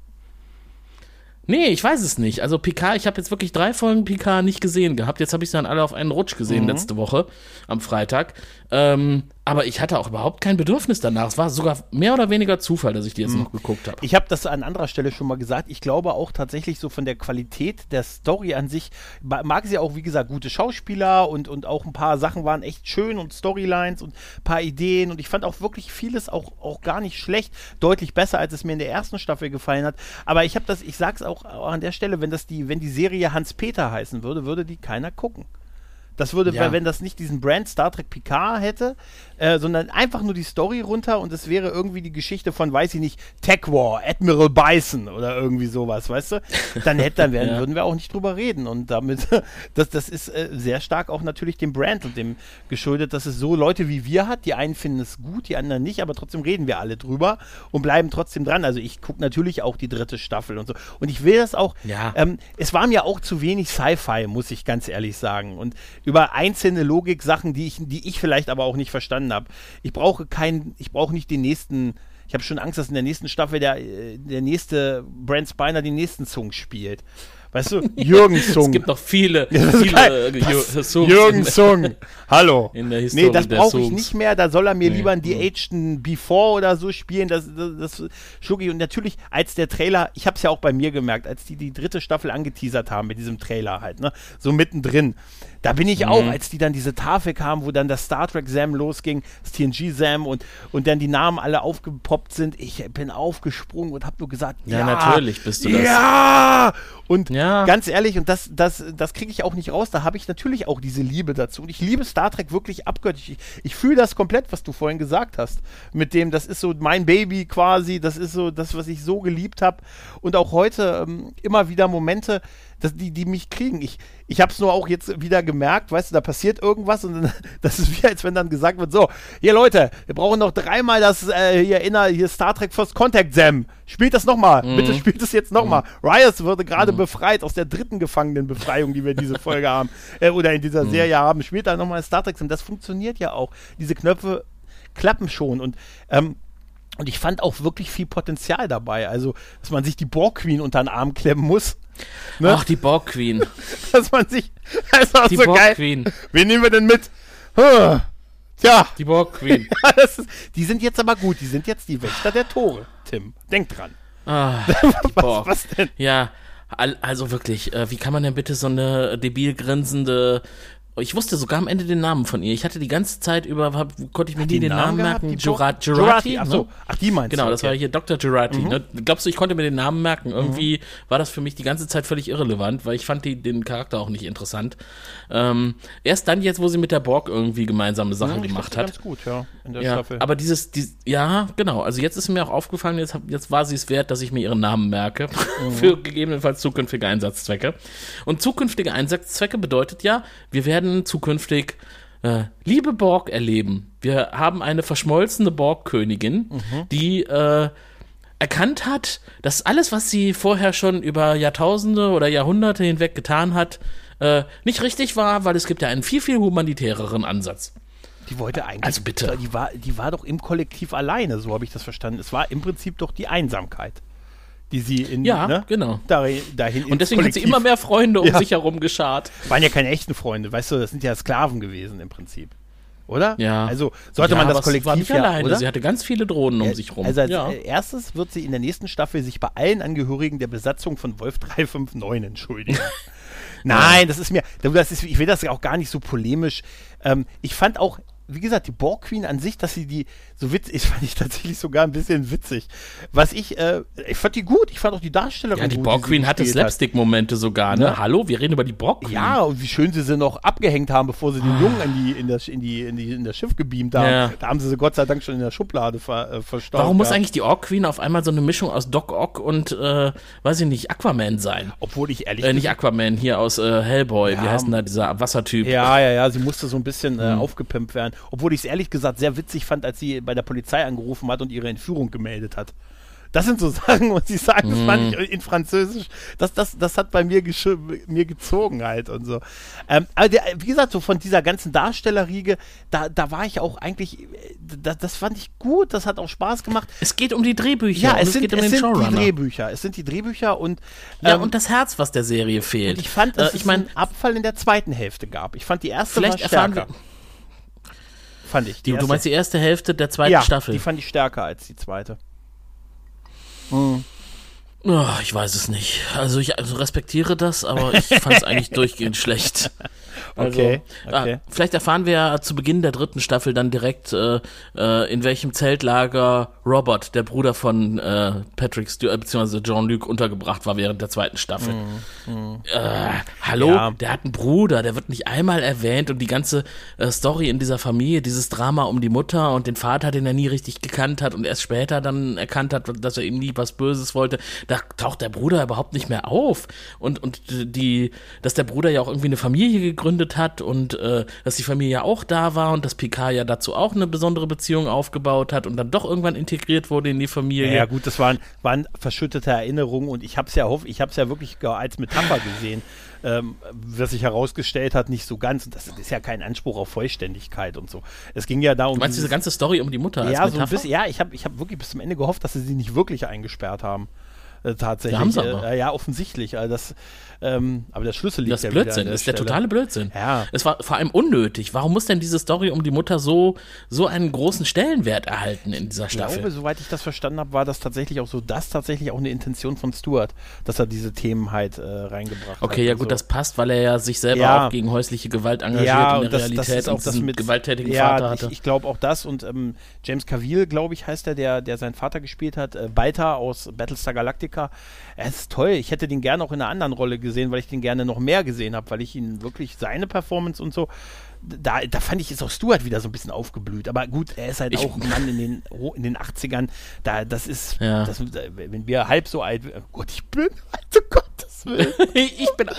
Nee, ich weiß es nicht. Also Picard, ich habe jetzt wirklich drei Folgen Picard nicht gesehen gehabt. Jetzt habe ich sie dann alle auf einen Rutsch gesehen letzte Woche am Freitag. Ähm, aber ich hatte auch überhaupt kein Bedürfnis danach. Es war sogar mehr oder weniger Zufall, dass ich die jetzt noch geguckt habe. Ich habe das an anderer Stelle schon mal gesagt. Ich glaube auch tatsächlich so von der Qualität der Story an sich, ma- mag sie auch, wie gesagt, gute Schauspieler und, und auch ein paar Sachen waren echt schön und Storylines und ein paar Ideen und ich fand auch wirklich vieles auch, auch gar nicht schlecht. Deutlich besser, als es mir in der ersten Staffel gefallen hat. Aber ich habe das, ich sag's auch an der Stelle, wenn das die, wenn die Serie Hans-Peter heißen würde, würde die keiner gucken. Das würde, Ja. wenn das nicht diesen Brand Star Trek Picard hätte, äh, sondern einfach nur die Story runter und es wäre irgendwie die Geschichte von, weiß ich nicht, Tech War, Admiral Bison oder irgendwie sowas, weißt du? Dann hätte, dann werden, <laughs> Ja. würden wir auch nicht drüber reden. Und damit, <laughs> das, das ist äh, sehr stark auch natürlich dem Brand und dem geschuldet, dass es so Leute wie wir hat. Die einen finden es gut, die anderen nicht, aber trotzdem reden wir alle drüber und bleiben trotzdem dran. Also ich gucke natürlich auch die dritte Staffel und so. Und ich will das auch, Ja. ähm, es war mir auch zu wenig Sci-Fi, muss ich ganz ehrlich sagen. Und über einzelne Logik-Sachen, die ich, die ich vielleicht aber auch nicht verstanden habe. Ich brauche keinen, ich brauche nicht den nächsten. Ich habe schon Angst, dass in der nächsten Staffel der, äh, der nächste Brent Spiner den nächsten Zung spielt. Weißt du, <laughs> Jürgen Zung. Es gibt noch viele, <laughs> viele äh, Ju- Songs Jürgen Zung. <laughs> Hallo. in der Historie Nee, das brauche ich nicht mehr. Da soll er mir Nee. lieber einen de-ageden Before oder so spielen. Das, das, das Schugi. Und natürlich, als der Trailer, ich habe es ja auch bei mir gemerkt, als die die dritte Staffel angeteasert haben mit diesem Trailer halt, ne, so mittendrin, Da bin ich auch, als die dann diese Tafel kam, wo dann das Star Trek Sam losging, das TNG Sam und, und dann die Namen alle aufgepoppt sind. Ich bin aufgesprungen und habe nur gesagt, ja, Ja, natürlich bist du das. Ja! Und Ja. ganz ehrlich, und das, das, das kriege ich auch nicht raus, da habe ich natürlich auch diese Liebe dazu. Und ich liebe Star Trek wirklich abgöttisch. Ich, ich fühle das komplett, was du vorhin gesagt hast. Mit dem, das ist so mein Baby quasi, das ist so das, was ich so geliebt habe. Und auch heute ähm, immer wieder Momente, dass die, die mich kriegen. Ich, ich habe es nur auch jetzt wieder gemerkt, weißt du, da passiert irgendwas und dann, <laughs> das ist wie, als wenn dann gesagt wird, so, hier Leute, wir brauchen noch dreimal das äh, hier inner, hier Star Trek First Contact Sam. Spielt das nochmal. Bitte spielt es jetzt nochmal. Rios wurde gerade befreit aus der dritten Gefangenenbefreiung, die wir diese Folge haben, äh, oder in dieser Serie haben. Spielt da nochmal Star Trek Sam. Das funktioniert ja auch. Diese Knöpfe klappen schon und ähm, und ich fand auch wirklich viel Potenzial dabei. Also, dass man sich die Borg Queen unter den Arm klemmen muss. Ne? Ach, die Borg Queen. <laughs> dass man sich. Das ist auch Die so Borg geil. Queen. Wen nehmen wir denn mit? Huh. Tja, Die Borg Queen. <laughs> das ist, die sind jetzt aber gut. Die sind jetzt die Wächter der Tore, Tim. Denk dran. Ah, <laughs> Was, was denn? Ja, al- also wirklich, äh, wie kann man denn bitte so eine debil grinsende. Ich wusste sogar am Ende den Namen von ihr. Ich hatte die ganze Zeit über, hab, konnte ich mir nie den Namen, gehabt, merken. die Borg? Jurati, Ach so. ne? Ach, die meinst Genau, du. das war okay. hier Dr. Jurati. Ne? Glaubst du, ich konnte mir den Namen merken? Irgendwie war das für mich die ganze Zeit völlig irrelevant, weil ich fand die, den Charakter auch nicht interessant. Ähm, erst dann jetzt, wo sie mit der Borg irgendwie gemeinsame Sachen Hm, ich gemacht die hat. Ganz gut, ja. In der Ja, Staffel. aber dieses, dies, ja, genau. Also jetzt ist mir auch aufgefallen, jetzt, jetzt war sie es wert, dass ich mir ihren Namen merke Mhm. <laughs> für gegebenenfalls zukünftige Einsatzzwecke. Und zukünftige Einsatzzwecke bedeutet ja, wir werden zukünftig äh, Liebe Borg erleben. Wir haben eine verschmolzene Borg-Königin, Mhm. die äh, erkannt hat, dass alles, was sie vorher schon über Jahrtausende oder Jahrhunderte hinweg getan hat, äh, nicht richtig war, weil es gibt ja einen viel, viel humanitäreren Ansatz. Die wollte eigentlich. Also bitte. Die war, die war doch im Kollektiv alleine, so habe ich das verstanden. Es war im Prinzip doch die Einsamkeit, die sie in. Ja, ne, genau. Dahin, dahin Und deswegen hat sie immer mehr Freunde um Ja. sich herum geschart. Waren ja keine echten Freunde, weißt du, das sind ja Sklaven gewesen im Prinzip. Oder? Ja. Also sollte ja, man das sie war Kollektiv nicht ja, alleine. oder? Sie hatte ganz viele Drohnen um sich rum. Also als ja. äh, erstes wird sie in der nächsten Staffel sich bei allen Angehörigen der Besatzung von Wolf 359 entschuldigen. <laughs> Nein, das ist mir, das ist, ich will das auch gar nicht so polemisch. Ähm, ich fand auch, wie gesagt, die Borg Queen an sich, dass sie die so witzig, <laughs> fand ich tatsächlich sogar ein bisschen witzig. Was ich, äh, ich fand die gut, ich fand auch die Darstellerin ja, die gut. Borg Queen hatte. Slapstick-Momente sogar, ne? Ne? Hallo, wir reden über die Borg Queen. Ja, und wie schön sie sie noch abgehängt haben, bevor sie den Jungen in, die, in, das, in, die, in, die, in das Schiff gebeamt haben. Ah. Ja. Da haben sie sie Gott sei Dank schon in der Schublade ver, äh, verstaut. Warum muss eigentlich die Ork Queen auf einmal so eine Mischung aus Doc Ock und, äh, weiß ich nicht, Aquaman sein? Obwohl ich ehrlich Äh, nicht Aquaman, hier aus äh, Hellboy. Wie Ja. heißt denn da dieser Wassertyp? Ja, ja, ja, sie musste so ein bisschen äh, Hm. aufgepimpt werden. Obwohl ich es ehrlich gesagt sehr witzig fand, als sie bei der Polizei angerufen hat und ihre Entführung gemeldet hat. Das sind so <laughs> Sachen, muss ich sagen, das fand Hm. ich in Französisch, das, das, das hat bei mir, mir gezogen halt und so. Ähm, aber der, wie gesagt, so von dieser ganzen Darstellerriege, da, da war ich auch eigentlich, äh, das, das fand ich gut, das hat auch Spaß gemacht. Es geht um die Drehbücher. Ja, und es sind, geht um es den sind die. Drehbücher. Es sind die Drehbücher und, Ja, ähm, und das Herz, was der Serie fehlt. und ich fand, dass äh, ich es meine, einen Abfall in der zweiten Hälfte gab. Ich fand die erste vielleicht war erfahren stärker. wir. Fand ich. Die, du erste- meinst die erste Hälfte der zweiten ja, Staffel? die fand ich stärker als die zweite. Oh, ich weiß es nicht. Also ich also respektiere das, aber ich fand es <laughs> eigentlich durchgehend schlecht. Also, Okay, okay. ah, vielleicht erfahren wir ja zu Beginn der dritten Staffel dann direkt, äh, äh, in welchem Zeltlager Robert, der Bruder von äh, Patrick Stewart, äh, beziehungsweise Jean-Luc, untergebracht war während der zweiten Staffel. Äh, hallo, Mhm, Ja. der hat einen Bruder, der wird nicht einmal erwähnt und die ganze äh, Story in dieser Familie, dieses Drama um die Mutter und den Vater, den er nie richtig gekannt hat und erst später dann erkannt hat, dass er ihm nie was Böses wollte, da taucht der Bruder überhaupt nicht mehr auf und und die, dass der Bruder ja auch irgendwie eine Familie gegründet hat und äh, dass die Familie ja auch da war und dass Picard ja dazu auch eine besondere Beziehung aufgebaut hat und dann doch irgendwann integriert wurde in die Familie. Ja, gut, das waren, waren verschüttete Erinnerungen und ich habe es ja, hoff- ich hab's ja wirklich als Metapher gesehen, ähm, was sich herausgestellt hat, nicht so ganz. Und das ist ja kein Anspruch auf Vollständigkeit und so. Es ging ja da um. Du meinst diese dieses- ganze Story um die Mutter als ja, so ein bisschen, ja, ich habe ich hab wirklich bis zum Ende gehofft, dass sie sie nicht wirklich eingesperrt haben. Äh, tatsächlich. Ja, haben sie aber. Äh, ja, offensichtlich. Also das, ähm, aber der Schlüssel liegt Das ja Blödsinn, der das ist der Stelle. totale Blödsinn. Ja. Es war vor allem unnötig. Warum muss denn diese Story um die Mutter so, so einen großen Stellenwert erhalten in dieser Ich Staffel? glaube, soweit ich das verstanden habe, war das tatsächlich auch so, das tatsächlich auch eine Intention von Stuart, dass er diese Themen halt äh, reingebracht hat. Okay, ja gut, so. das passt, weil er ja sich selber Ja. auch gegen häusliche Gewalt engagiert ja, in der das, Realität das auch und das mit gewalttätigen ja, Vater hatte. Ich, ich glaube auch das und ähm, James Cavill, glaube ich, heißt er, der, der seinen Vater gespielt hat, äh, Balta aus Battlestar Galactica. Er ist toll. Ich hätte den gerne auch in einer anderen Rolle gesehen, weil ich den gerne noch mehr gesehen habe, weil ich ihn wirklich seine Performance und so da, da fand ich, ist auch Stuart wieder so ein bisschen aufgeblüht. Aber gut, er ist halt Ich- auch ein Mann in den, in den 80ern. Da, das ist, Ja. das, wenn wir halb so alt, oh Gott, ich bin, also Gottes Willen. <laughs> ich bin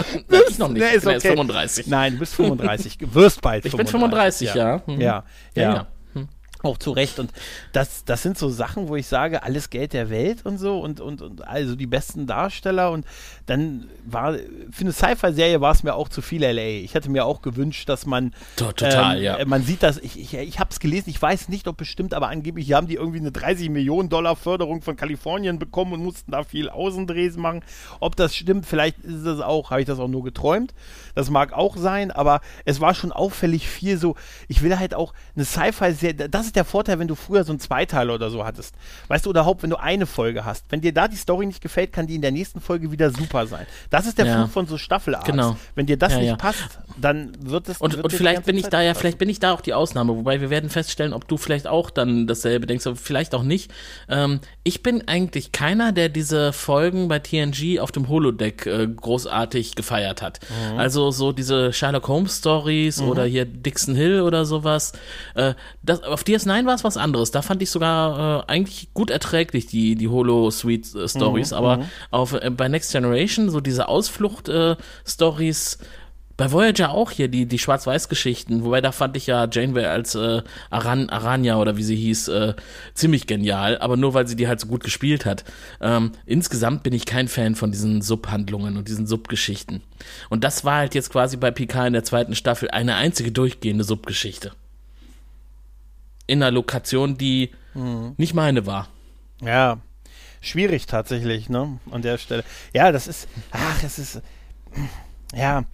ich noch nicht, Nee, ich ist bin erst okay. 35. Nein, du bist 35, wirst bald Ich bin 35, ja. Mhm. Ja, ja. Ja, ja. Hm. Auch zu Recht. Und das, das sind so Sachen, wo ich sage, alles Geld der Welt und so und, und, und also die besten Darsteller. Und dann war, für eine Sci-Fi-Serie war es mir auch zu viel LA. Ich hätte mir auch gewünscht, dass man. To- total, ähm, ja. äh, Man sieht das, ich, ich, ich habe es gelesen, ich weiß nicht, ob bestimmt, aber angeblich haben die irgendwie eine 30 Millionen Dollar Förderung von Kalifornien bekommen und mussten da viel Außendrehs machen. Ob das stimmt, vielleicht ist es auch, habe ich das auch nur geträumt. Das mag auch sein, aber es war schon auffällig viel so. Ich will halt auch eine Sci-Fi-Serie. Das ist der Vorteil, wenn du früher so einen Zweiteiler oder so hattest. Weißt du, oder überhaupt, wenn du eine Folge hast. Wenn dir da die Story nicht gefällt, kann die in der nächsten Folge wieder super sein. Das ist der Ja. Fluch von so Staffelarts. Genau. Wenn dir das Ja, nicht ja. passt, dann wird es. Und, wird und die vielleicht bin ich Zeit da ja, vielleicht bin ich da auch die Ausnahme, wobei wir werden feststellen, ob du vielleicht auch dann dasselbe denkst, aber vielleicht auch nicht. Ähm, ich bin eigentlich keiner, der diese Folgen bei TNG auf dem Holodeck äh, großartig gefeiert hat. Mhm. Also so diese Sherlock Holmes Stories oder hier Dixon Hill oder sowas. Äh, das, auf DS9 war es was anderes. Da fand ich sogar äh, eigentlich gut erträglich die, die Holo-Suite-Stories, Mhm, aber auf, äh, bei Next Generation, so diese Ausflucht-Stories, bei Voyager auch hier die, die Schwarz-Weiß-Geschichten, wobei da fand ich ja Janeway als äh, Aran, Aranya oder wie sie hieß, äh, ziemlich genial, aber nur weil sie die halt so gut gespielt hat. Ähm, insgesamt bin ich kein Fan von diesen Subhandlungen und diesen Subgeschichten. Und das war halt jetzt quasi bei Picard in der zweiten Staffel eine einzige durchgehende Subgeschichte. In einer Lokation, die nicht meine war. Ja, schwierig tatsächlich, ne? An der Stelle. Ja, das ist, ach, es ist, ja,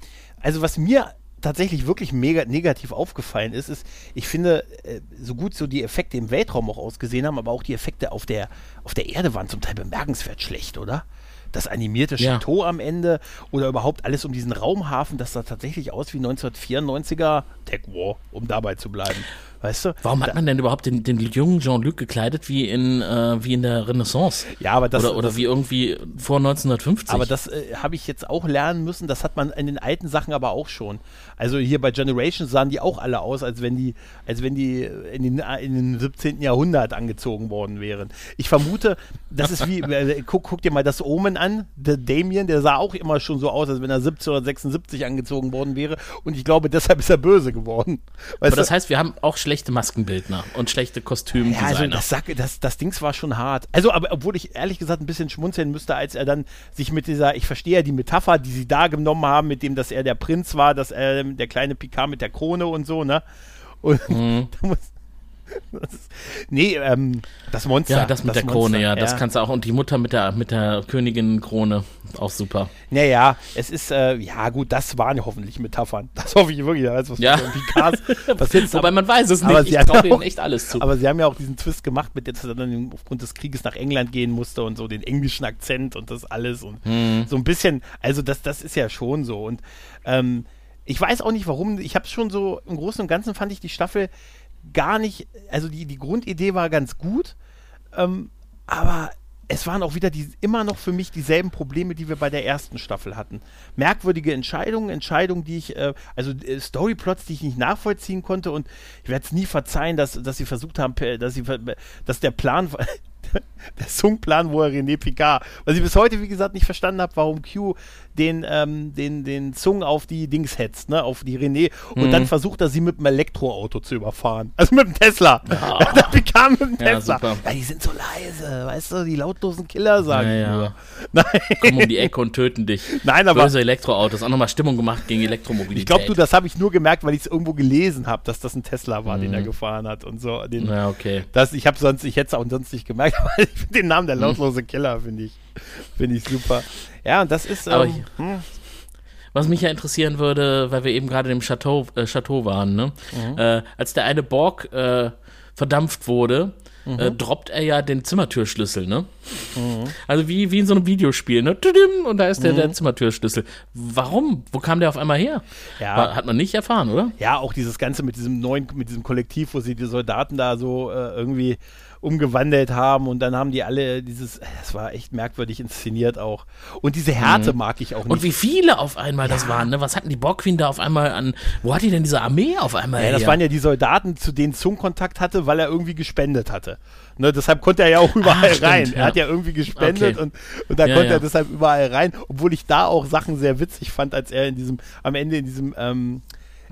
also was mir tatsächlich wirklich mega negativ aufgefallen ist, ist, ich finde, äh, so gut so die Effekte im Weltraum auch ausgesehen haben, aber auch die Effekte auf der, auf der Erde waren zum Teil bemerkenswert schlecht, oder? Das animierte Ja. Chateau am Ende oder überhaupt alles um diesen Raumhafen, das sah tatsächlich aus wie 1994er Tech War, um dabei zu bleiben. Weißt du? Warum hat man denn überhaupt den, den jungen Jean-Luc gekleidet wie in, äh, wie in der Renaissance? Ja, aber das, oder oder das, wie irgendwie vor 1950? Aber das äh, habe ich jetzt auch lernen müssen. Das hat man in den alten Sachen aber auch schon. Also hier bei Generations sahen die auch alle aus, als wenn die, als wenn die in den, in den 17. Jahrhundert angezogen worden wären. Ich vermute, das ist wie, <laughs> äh, guck, guck dir mal das Omen an. Der Damien, der sah auch immer schon so aus, als wenn er 17 oder 76 angezogen worden wäre. Und ich glaube, deshalb ist er böse geworden. Weißt Aber das du? heißt, wir haben auch schlechte Maskenbildner und schlechte Ja, Kostümdesigner. also das, Sack, das, das Dings war schon hart. Also, aber obwohl ich ehrlich gesagt ein bisschen schmunzeln müsste, als er dann sich mit dieser, ich verstehe ja die Metapher, die sie da genommen haben, mit dem, dass er der Prinz war, dass er der kleine Picard mit der Krone und so, ne? Und Mhm. <laughs> da muss, das nee, ähm, das Monster. ja, das mit der Krone, Monster, ja, das kannst du auch. Und die Mutter mit der, mit der Königin-Krone, auch super. Naja, es ist, äh, ja gut, das waren ja hoffentlich Metaphern. <laughs> Das hoffe ich wirklich, weiß, was Ja. mit Picards passiert. <laughs> Wobei man weiß es aber nicht. Ich traue denen echt alles zu. Aber sie haben ja auch diesen Twist gemacht, mit dass er dann aufgrund des Krieges nach England gehen musste und so den englischen Akzent und das alles und Mhm. so ein bisschen, also das, das ist ja schon so. Und ähm, ich weiß auch nicht warum, ich habe es schon so, im Großen und Ganzen fand ich die Staffel gar nicht, also die, die Grundidee war ganz gut, ähm, aber es waren auch wieder die, immer noch für mich dieselben Probleme, die wir bei der ersten Staffel hatten. Merkwürdige Entscheidungen, Entscheidungen, die ich, äh, also äh, Storyplots, die ich nicht nachvollziehen konnte und ich werde es nie verzeihen, dass, dass sie versucht haben, dass sie, dass der Plan, <laughs> <laughs> der Sung-Plan, wo er René Picard, was ich bis heute, wie gesagt, nicht verstanden habe, warum Q den, ähm, den, den Zung auf die Dings hetzt, ne, auf die René und Mhm. dann versucht er sie mit einem Elektroauto zu überfahren. Also mit dem Tesla. <laughs> der Picard mit dem Ja, Tesla. super. Ja, die sind so leise, weißt du, die lautlosen Killer sagen Ja, ja. Nein, <laughs> Kommen um die Ecke und töten dich. Nein, aber- Böse Elektroautos. Auch nochmal Stimmung gemacht gegen Elektromobilität. ich glaube, du, das habe ich nur gemerkt, weil ich es irgendwo gelesen habe, dass das ein Tesla war, den Mhm. er gefahren hat und so. Den, Ja, okay. das, ich habe sonst, ich hätte es auch sonst nicht gemerkt, weil <laughs> den Namen der lautlose Killer finde ich, finde ich super. Ja, und das ist. Aber Ähm, ich- hm, Was mich ja interessieren würde, weil wir eben gerade im Chateau, äh, Chateau waren, ne? Mhm. Äh, als der eine Borg äh, verdampft wurde, Mhm. äh, droppt er ja den Zimmertürschlüssel, ne? Also wie, wie in so einem Videospiel, ne? Und da ist der, Mhm. der Zimmertürschlüssel. Warum? Wo kam der auf einmal her? Ja. War, hat man nicht erfahren, oder? ja, auch dieses Ganze mit diesem neuen, mit diesem Kollektiv, wo sie die Soldaten da so äh, irgendwie umgewandelt haben und dann haben die alle dieses, das war echt merkwürdig inszeniert auch. Und diese Härte mag ich auch nicht. Mhm. Und wie viele auf einmal das waren, ne? Was hatten die Borg Queen da auf einmal an, wo hat die denn diese Armee auf einmal Ja, das her? waren ja die Soldaten, zu denen Zung Kontakt hatte, weil er irgendwie gespendet hatte. Ne, deshalb konnte er ja auch überall stimmt, rein. ja. Er hat ja irgendwie gespendet Okay. und, und da Ja, konnte ja. er deshalb überall rein, obwohl ich da auch Sachen sehr witzig fand, als er in diesem, am Ende in diesem, ähm,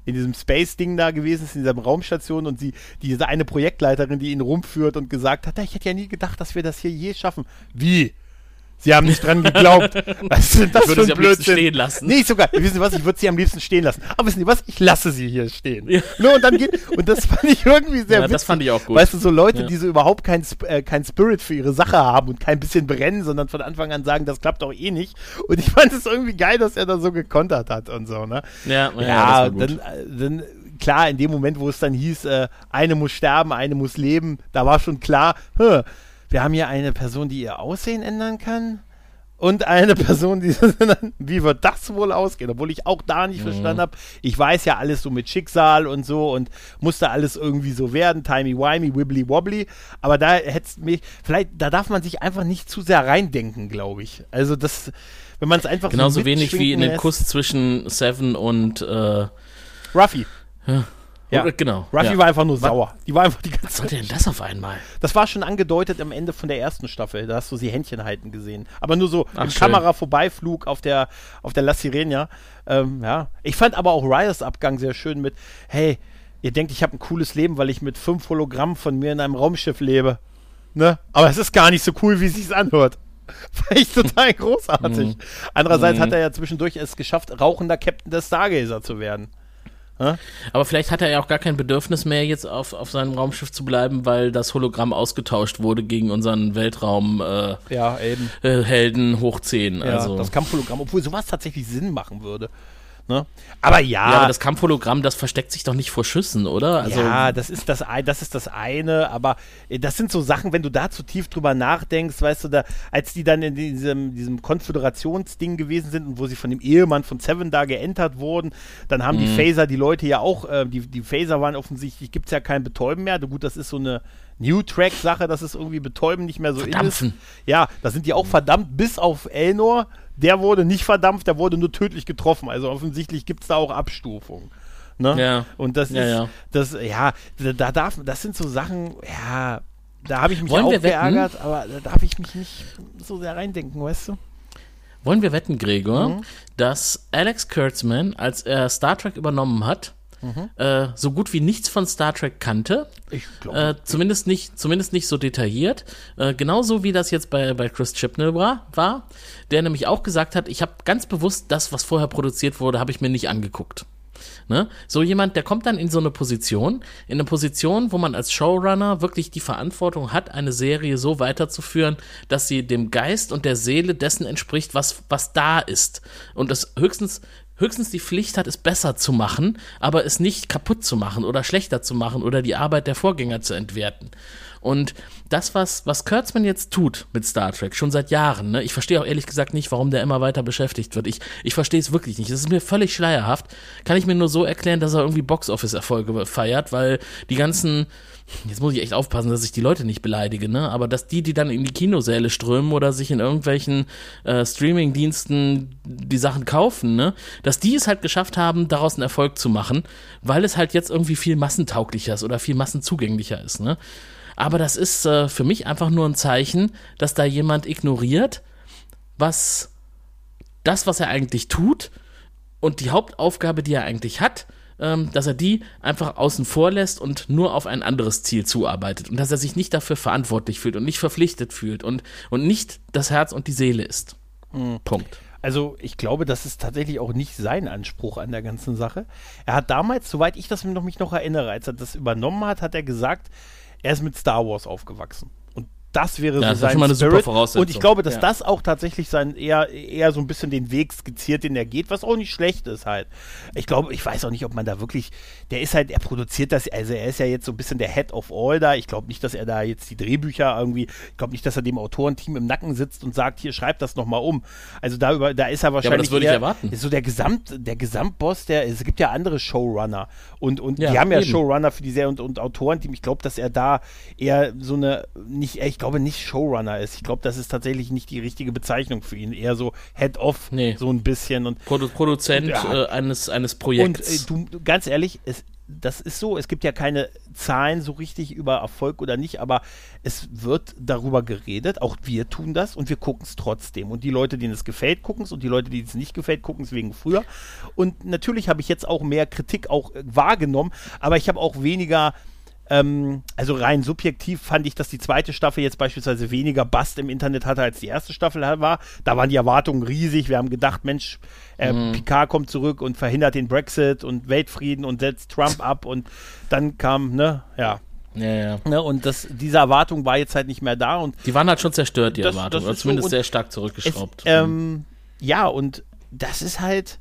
in diesem Space-Ding da gewesen ist, in dieser Raumstation und sie, diese eine Projektleiterin, die ihn rumführt und gesagt hat, ich hätte ja nie gedacht, dass wir das hier je schaffen. Wie? Sie haben nicht dran geglaubt. <laughs> Was denn das Ich würde für sie ein am liebsten Blödsinn? stehen lassen. Nee, sogar. Wissen Sie was? Ich würde sie am liebsten stehen lassen. Aber wissen Sie was? Ich lasse sie hier stehen. Ja. Ne, und dann geht, und das fand ich irgendwie sehr Ja, witzig. das fand ich auch gut. Weißt du, so Leute, Ja. die so überhaupt kein, Sp äh, kein Spirit für ihre Sache haben und kein bisschen brennen, sondern von Anfang an sagen, das klappt doch eh nicht. Und ich fand es irgendwie geil, dass er da so gekontert hat und so, ne? Ja, ja, Ja, dann, äh, dann, klar, in dem Moment, wo es dann hieß, äh, eine muss sterben, eine muss leben, da war schon klar, hä, wir haben hier eine Person, die ihr Aussehen ändern kann. Und eine <laughs> Person, die, wie wird das wohl ausgehen? Obwohl ich auch da Mhm. nicht verstanden habe. Ich weiß ja alles so mit Schicksal und so und musste alles irgendwie so werden, timey-wimey, wibbly-wobbly. Aber da hätte mich, vielleicht, da darf man sich einfach nicht zu sehr reindenken, glaube ich. Also das, wenn man es einfach Genauso so wenig wie in lässt- Kuss zwischen Seven und äh, Ruffy. Ja. Oder- genau. Ruffy ja. war einfach nur sauer. Die war einfach die ganze Was Zeit. denn das auf einmal? Das war schon angedeutet am Ende von der ersten Staffel. Da hast du sie Händchen halten gesehen. Aber nur so Ach, im schön. Kamerafvorbeiflug auf der, auf der La Sirena. Ähm, ja. Ich fand aber auch Ryers Abgang sehr schön mit, hey, ihr denkt, ich habe ein cooles Leben, weil ich mit fünf Hologrammen von mir in einem Raumschiff lebe. Ne? Aber es ist gar nicht so cool, wie es sich anhört. <laughs> Fand ich total großartig. Mhm. Andererseits Mhm. hat er ja zwischendurch es geschafft, rauchender Captain des Stargazer zu werden. Aber vielleicht hat er ja auch gar kein Bedürfnis mehr, jetzt auf, auf seinem Raumschiff zu bleiben, weil das Hologramm ausgetauscht wurde gegen unseren Weltraum-Helden äh, Ja, eben. äh, Helden hoch 10. Ja, also. das Kampfhologramm, obwohl sowas tatsächlich Sinn machen würde. Ne? Aber ja, ja, aber das Kampfhologramm, das versteckt sich doch nicht vor Schüssen, oder? Also, ja, das ist das, das ist das eine, aber äh, das sind so Sachen, wenn du da zu tief drüber nachdenkst, weißt du, da, als die dann in diesem, diesem Konföderationsding gewesen sind und wo sie von dem Ehemann von Seven da geentert wurden, dann haben Mhm. die Phaser die Leute ja auch, äh, die, die Phaser waren offensichtlich, gibt es ja kein Betäuben mehr. Gut, das ist so eine New Track-Sache, dass es irgendwie Betäuben nicht mehr so in ist. Verdampfen. Ja, da sind die auch verdammt, bis auf Elnor. Der wurde nicht verdampft, der wurde nur tödlich getroffen. Also offensichtlich gibt es da auch Abstufungen. Ne? Ja. Und das Ja, ist, ja. das, ja, da, da darf, das sind so Sachen, ja, da habe ich mich Wollen auch wetten? geärgert, aber da darf ich mich nicht so sehr reindenken, weißt du? Wollen wir wetten, Gregor, Mhm. dass Alex Kurtzman, als er Star Trek übernommen hat, Mhm. äh, so gut wie nichts von Star Trek kannte? Ich glaube. Äh, zumindest, nicht, zumindest nicht so detailliert. Äh, genauso wie das jetzt bei, bei Chris Chibnall war, war, der nämlich auch gesagt hat, ich habe ganz bewusst das, was vorher produziert wurde, habe ich mir nicht angeguckt. Ne? So jemand, der kommt dann in so eine Position, in eine Position, wo man als Showrunner wirklich die Verantwortung hat, eine Serie so weiterzuführen, dass sie dem Geist und der Seele dessen entspricht, was, was da ist. Und es höchstens, höchstens die Pflicht hat, es besser zu machen, aber es nicht kaputt zu machen oder schlechter zu machen oder die Arbeit der Vorgänger zu entwerten. Und das, was, was Kurtzman jetzt tut mit Star Trek, schon seit Jahren, ne, ich verstehe auch ehrlich gesagt nicht, warum der immer weiter beschäftigt wird. Ich, ich verstehe es wirklich nicht. Das ist mir völlig schleierhaft. Kann ich mir nur so erklären, dass er irgendwie Box-Office-Erfolge feiert, weil die ganzen, jetzt muss ich echt aufpassen, dass ich die Leute nicht beleidige, ne? Aber dass die, die dann in die Kinosäle strömen oder sich in irgendwelchen äh, Streaming-Diensten die Sachen kaufen, ne? Dass die es halt geschafft haben, daraus einen Erfolg zu machen, weil es halt jetzt irgendwie viel massentauglicher ist oder viel massenzugänglicher ist, ne? Aber das ist äh, für mich einfach nur ein Zeichen, dass da jemand ignoriert, was das, was er eigentlich tut und die Hauptaufgabe, die er eigentlich hat, ähm, dass er die einfach außen vor lässt und nur auf ein anderes Ziel zuarbeitet und dass er sich nicht dafür verantwortlich fühlt und nicht verpflichtet fühlt und, und nicht das Herz und die Seele ist. Punkt. Also ich glaube, das ist tatsächlich auch nicht sein Anspruch an der ganzen Sache. Er hat damals, soweit ich das noch, mich noch erinnere, als er das übernommen hat, hat er gesagt, er ist mit Star Wars aufgewachsen. Das wäre Ja, so das sein schon mal eine super. Voraussetzung. Und ich glaube, dass Ja. das auch tatsächlich sein eher, eher so ein bisschen den Weg skizziert, den er geht, was auch nicht schlecht ist halt. Ich glaube, ich weiß auch nicht, ob man da wirklich, der ist halt, er produziert das, also er ist ja jetzt so ein bisschen der Head of All da. Ich glaube nicht, dass er da jetzt die Drehbücher irgendwie, ich glaube nicht, dass er dem Autorenteam im Nacken sitzt und sagt, hier schreibt das nochmal um. Also da über, da ist er wahrscheinlich das würde ich eher, erwarten. so der Gesamt, der Gesamtboss, der, es gibt ja andere Showrunner und, und Ja, die haben ja eben. Showrunner für die Serie und, und Autorenteam. Ich glaube, dass er da eher so eine, nicht, ich glaube nicht Showrunner ist. Ich glaube, das ist tatsächlich nicht die richtige Bezeichnung für ihn. Eher so Head-Off, Nee. so ein bisschen und Produ Produzent Ja. äh, eines, eines und Projekts. äh, du, ganz ehrlich, es, das ist so, es gibt ja keine Zahlen so richtig über Erfolg oder nicht, aber es wird darüber geredet, auch wir tun das und wir gucken es trotzdem. Und die Leute, denen es gefällt, gucken es und die Leute, denen es nicht gefällt, gucken es wegen früher. Und natürlich habe ich jetzt auch mehr Kritik auch äh, wahrgenommen, aber ich habe auch weniger ähm, also rein subjektiv fand ich, dass die zweite Staffel jetzt beispielsweise weniger Bast im Internet hatte, als die erste Staffel war. Da waren die Erwartungen riesig. Wir haben gedacht, Mensch, äh, Picard kommt zurück und verhindert den Brexit und Weltfrieden und setzt Trump ab und dann kam, ne, ja. ja, ja. Ne, und das, diese Erwartung war jetzt halt nicht mehr da und Die waren halt schon zerstört, die Das- Erwartungen. das Oder so zumindest und sehr stark es, zurückgeschraubt. ähm, ja, und das ist halt,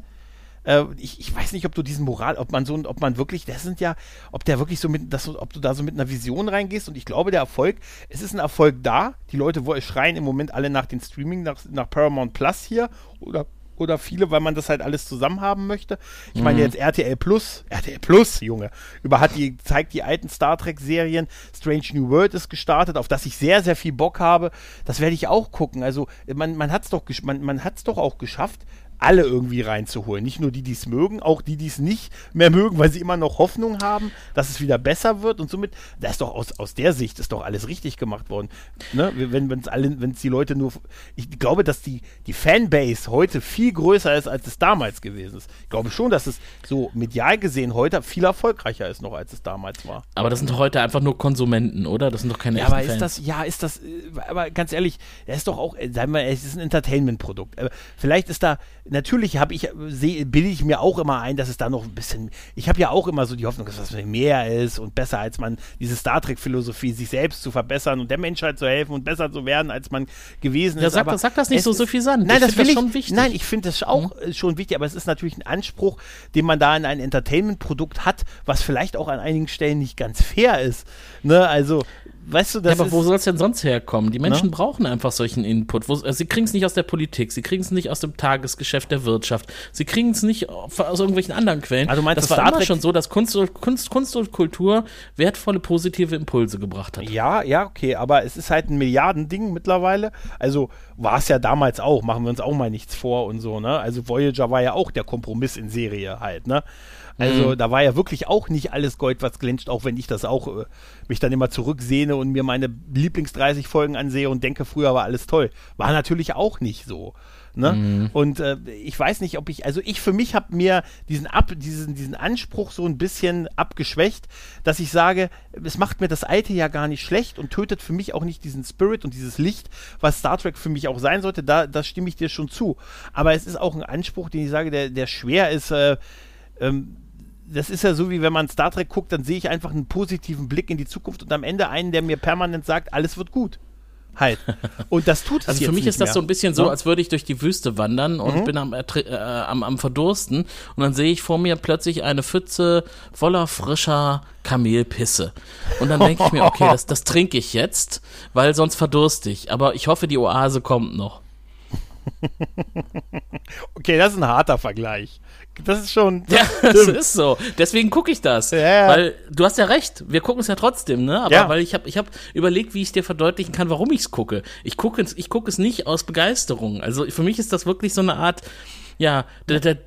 äh, ich, ich weiß nicht, ob du diesen Moral, ob man so, ob man wirklich, das sind ja, ob der wirklich so mit, das, ob du da so mit einer Vision reingehst und ich glaube, der Erfolg, es ist ein Erfolg da. Die Leute wo, schreien im Moment alle nach den Streaming, nach, nach Paramount Plus hier oder oder viele, weil man das halt alles zusammen haben möchte. Ich meine jetzt RTL Plus, RTL Plus, Junge, über hat die zeigt die alten Star Trek Serien. Strange New World ist gestartet, auf das ich sehr sehr viel Bock habe. Das werde ich auch gucken. Also man man hat's doch gesch- man man hat's doch auch geschafft alle irgendwie reinzuholen. Nicht nur die, die es mögen, auch die, die es nicht mehr mögen, weil sie immer noch Hoffnung haben, dass es wieder besser wird. Und somit, das ist doch aus, aus der Sicht ist doch alles richtig gemacht worden. Ne? Wenn es alle, wenn es die Leute nur. Ich glaube, dass die, die Fanbase heute viel größer ist, als es damals gewesen ist. Ich glaube schon, dass es so medial gesehen heute viel erfolgreicher ist noch, als es damals war. aber das sind doch heute einfach nur Konsumenten, oder? Das sind doch keine Ja, aber ist Fans. das, ja, ist das, äh, aber ganz ehrlich, er ist doch auch, äh, sagen wir, es ist ein Entertainment-Produkt. Äh, Vielleicht ist da, natürlich habe ich, seh- bilde ich mir auch immer ein, dass es da noch ein bisschen, ich habe ja auch immer so die Hoffnung, dass das mehr ist und besser, als man diese Star Trek-Philosophie, sich selbst zu verbessern und der Menschheit zu helfen und besser zu werden, als man gewesen Ja, ist. sag sag das nicht so suffisant. Nein, Ich das find will das ich, schon wichtig. Mhm. Nein, ich finde das auch äh, schon wichtig, aber es ist natürlich ein Anspruch, den man da in ein Entertainment-Produkt hat, was vielleicht auch an einigen Stellen nicht ganz fair ist. Ne, also, weißt du, das ja, aber wo soll es denn sonst herkommen? Die Menschen Ne? brauchen einfach solchen Input. Wo, also sie kriegen es nicht aus der Politik, sie kriegen es nicht aus dem Tagesgeschäft der Wirtschaft, sie kriegen es nicht aus irgendwelchen anderen Quellen. Also meinst das du, war Star immer Trek- schon so, dass Kunst, und- Kunst, Kunst und Kultur wertvolle, positive Impulse gebracht hat. Ja, ja, okay, aber es ist halt ein Milliardending mittlerweile. Also war es ja damals auch, machen wir uns auch mal nichts vor und so, ne? Also Voyager war ja auch der Kompromiss in Serie halt, ne? Also Mhm. da war ja wirklich auch nicht alles Gold, was glänzt, auch wenn ich das auch äh, mich dann immer zurücksehne und mir meine Lieblings 30 Folgen ansehe und denke, früher war alles toll. War natürlich auch nicht so. Ne? Mhm. Und äh, ich weiß nicht, ob ich, also ich für mich habe mir diesen, Ab, diesen, diesen Anspruch so ein bisschen abgeschwächt, dass ich sage, es macht mir das Alte ja gar nicht schlecht und tötet für mich auch nicht diesen Spirit und dieses Licht, was Star Trek für mich auch sein sollte. Da, da stimme ich dir schon zu. Aber es ist auch ein Anspruch, den ich sage, der, der schwer ist. Äh, ähm, das ist ja so, wie wenn man Star Trek guckt, dann sehe ich einfach einen positiven Blick in die Zukunft und am Ende einen, der mir permanent sagt, alles wird gut. Halt. <laughs> Und das tut es Also für mich ist das mehr. so ein bisschen so, Ne? als würde ich durch die Wüste wandern und Mhm. bin am, äh, am, am Verdursten und dann sehe ich vor mir plötzlich eine Pfütze voller frischer Kamelpisse. Und dann denke ich mir, okay, das, das trinke ich jetzt, weil sonst verdurste ich. Aber ich hoffe, die Oase kommt noch. <laughs> Okay, das ist ein harter Vergleich. Das ist schon. Ja, <laughs> das ist so. Deswegen gucke ich das. Ja, ja. Weil du hast ja recht, wir gucken es ja trotzdem, ne? Aber Ja. weil ich habe ich hab überlegt, wie ich dir verdeutlichen kann, warum ich es gucke. Ich gucke es ich gucke es nicht aus Begeisterung. Also für mich ist das wirklich so eine Art, ja, der, der,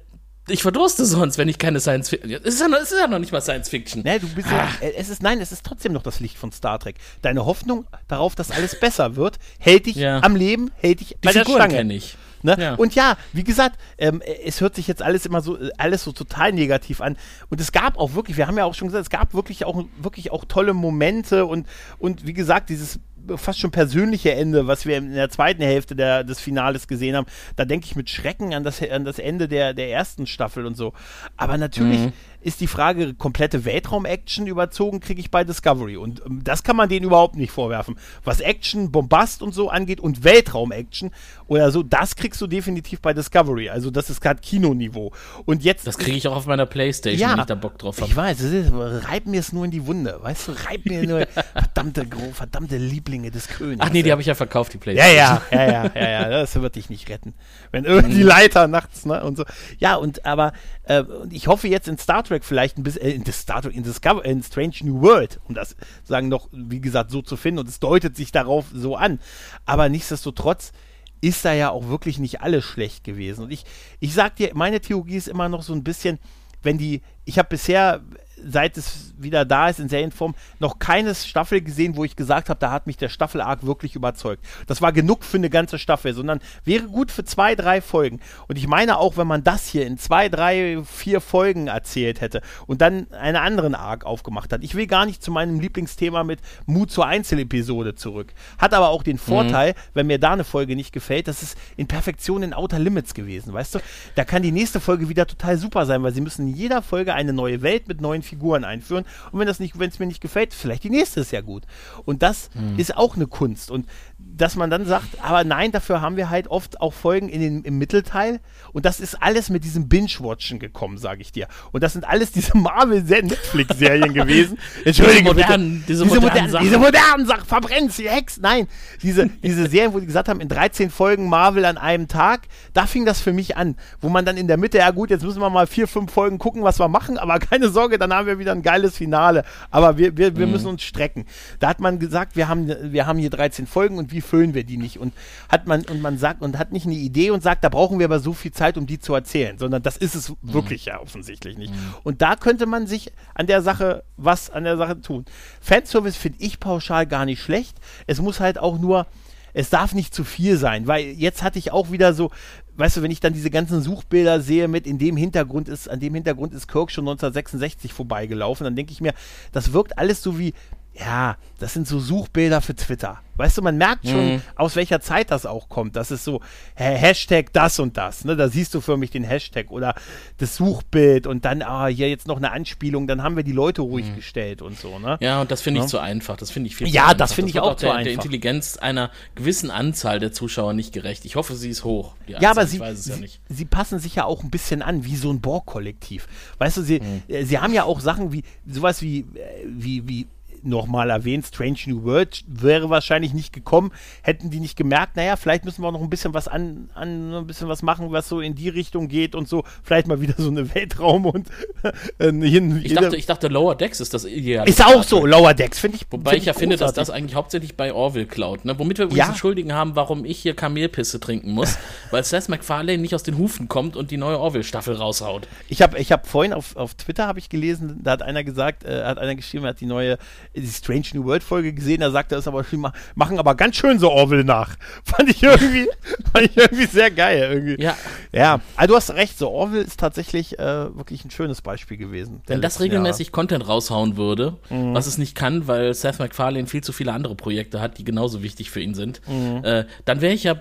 ich verdurste sonst, wenn ich keine Science Fiction. Es ist ja noch, es ist ja noch nicht mal Science Fiction. Ne, du bist Ah. ja, äh, es ist, nein, es ist trotzdem noch das Licht von Star Trek. Deine Hoffnung darauf, dass alles besser wird, hält dich am Leben, hält dich Die bei der Figuren Stange. kenne ich. Ne? Ja. Und ja, wie gesagt, ähm, es hört sich jetzt alles immer so, alles so total negativ an. Und es gab auch wirklich, wir haben ja auch schon gesagt, es gab wirklich auch, wirklich auch tolle Momente und, und wie gesagt, dieses fast schon persönliche Ende, was wir in der zweiten Hälfte der, des Finales gesehen haben, da denke ich mit Schrecken an das, an das Ende der, der ersten Staffel und so. Aber natürlich, ist die Frage, komplette Weltraum-Action überzogen, kriege ich bei Discovery. Und ähm, das kann man denen überhaupt nicht vorwerfen. Was Action, Bombast und so angeht und Weltraum-Action oder so, das kriegst du definitiv bei Discovery. Also das ist gerade Kinoniveau. Und jetzt. Das kriege ich auch auf meiner Playstation, ja, wenn ich da Bock drauf habe. Ich weiß, ist, reib mir es nur in die Wunde. Weißt du, reib mir nur <laughs> verdammte, verdammte Lieblinge des Königs. Ach nee, die habe ich ja verkauft, die Playstation. Ja, ja, ja, ja, ja, ja, das wird dich nicht retten. Wenn irgendwie die Leiter nachts, ne, und so. Ja, und aber äh, ich hoffe jetzt in Star Trek vielleicht ein bisschen, äh, in Star Trek, in Discover, in Strange New World, um das sagen noch, wie gesagt, so zu finden und es deutet sich darauf so an. Aber nichtsdestotrotz ist da ja auch wirklich nicht alles schlecht gewesen. Und ich, ich sag dir, meine Theorie ist immer noch so ein bisschen, wenn die, ich habe bisher seit es wieder da ist in Serienform, noch keine Staffel gesehen, wo ich gesagt habe, da hat mich der Staffel-Arc wirklich überzeugt. Das war genug für eine ganze Staffel, sondern wäre gut für zwei, drei Folgen. Und ich meine auch, wenn man das hier in zwei, drei, vier Folgen erzählt hätte und dann einen anderen Arc aufgemacht hat. Ich will gar nicht zu meinem Lieblingsthema mit Mut zur Einzelepisode zurück. Hat aber auch den mhm. Vorteil, mhm. wenn mir da eine Folge nicht gefällt, das ist in Perfektion in Outer Limits gewesen, weißt du? Da kann die nächste Folge wieder total super sein, weil sie müssen in jeder Folge eine neue Welt mit neuen Figuren einführen. Und wenn das nicht, wenn es mir nicht gefällt, vielleicht die nächste ist ja gut. Und das mhm. ist auch eine Kunst. Und dass man dann sagt, aber nein, dafür haben wir halt oft auch Folgen in den, im Mittelteil. Und das ist alles mit diesem Binge-Watchen gekommen, sage ich dir. Und das sind alles diese Marvel-Netflix-Serien gewesen. <laughs> Entschuldige, diese modernen, diese, diese modernen, Sachen. Diese modernen Sachen, verbrennt sie, Hex. Nein, diese, diese Serien, wo die gesagt haben, in 13 Folgen Marvel an einem Tag, da fing das für mich an. Wo man dann in der Mitte, ja gut, jetzt müssen wir mal vier, fünf Folgen gucken, was wir machen, aber keine Sorge, dann haben wir wieder ein geiles Finale. Aber wir, wir, wir mhm. müssen uns strecken. Da hat man gesagt, wir haben, wir haben hier 13 Folgen und wie füllen wir die nicht? Und hat man, und man sagt, und hat nicht eine Idee und sagt, da brauchen wir aber so viel Zeit, um die zu erzählen, sondern das ist es mhm. wirklich ja offensichtlich nicht. Mhm. Und da könnte man sich an der Sache was an der Sache tun. Fanservice finde ich pauschal gar nicht schlecht. Es muss halt auch nur, es darf nicht zu viel sein, weil jetzt hatte ich auch wieder so, weißt du, wenn ich dann diese ganzen Suchbilder sehe mit in dem Hintergrund ist, an dem Hintergrund ist Kirk schon 1966 vorbeigelaufen, dann denke ich mir, das wirkt alles so wie, ja, das sind so Suchbilder für Twitter. Weißt du, man merkt schon, mhm. aus welcher Zeit das auch kommt. Das ist so Hashtag das und das. Ne? Da siehst du für mich den Hashtag oder das Suchbild und dann, ah, hier jetzt noch eine Anspielung, dann haben wir die Leute ruhig mhm. gestellt und so. Ne? Ja, und das finde ich ja? zu einfach. Das finde ich viel Ja, das finde ich auch, auch zu der, einfach. der Intelligenz einer gewissen Anzahl der Zuschauer nicht gerecht. Ich hoffe, sie ist hoch. Anzahl, ja, aber sie, ja sie, sie, passen sich ja auch ein bisschen an, wie so ein Borg-Kollektiv. Weißt du, sie, mhm. äh, sie haben ja auch Sachen wie, sowas wie, äh, wie, wie nochmal erwähnt, Strange New World wäre wahrscheinlich nicht gekommen, hätten die nicht gemerkt, naja, vielleicht müssen wir noch ein bisschen was an, an ein bisschen was machen, was so in die Richtung geht und so, vielleicht mal <laughs> wieder so eine Weltraum und äh, hin, ich, dachte, ich dachte, Lower Decks ist das ideal. Ist auch so, Lower Decks, finde ich. Wobei find ich ja finde, dass das eigentlich hauptsächlich bei Orville klaut, ne? womit wir übrigens ja. entschuldigen haben, warum ich hier Kamelpisse trinken muss, <laughs> weil Seth MacFarlane nicht aus den Hufen kommt und die neue Orville-Staffel raushaut. Ich habe ich hab vorhin auf, auf Twitter habe ich gelesen, da hat einer gesagt, äh, hat einer geschrieben, er hat die neue die Strange New World Folge gesehen, da sagt er es aber machen aber ganz schön so Orville nach. <laughs> Fand ich irgendwie, <laughs> fand ich irgendwie sehr geil. Irgendwie. Ja. Ja, also du hast recht, so Orville ist tatsächlich äh, wirklich ein schönes Beispiel gewesen. Wenn das regelmäßig Jahre. Content raushauen würde, mhm. was es nicht kann, weil Seth MacFarlane viel zu viele andere Projekte hat, die genauso wichtig für ihn sind, mhm. äh, dann wäre ich ja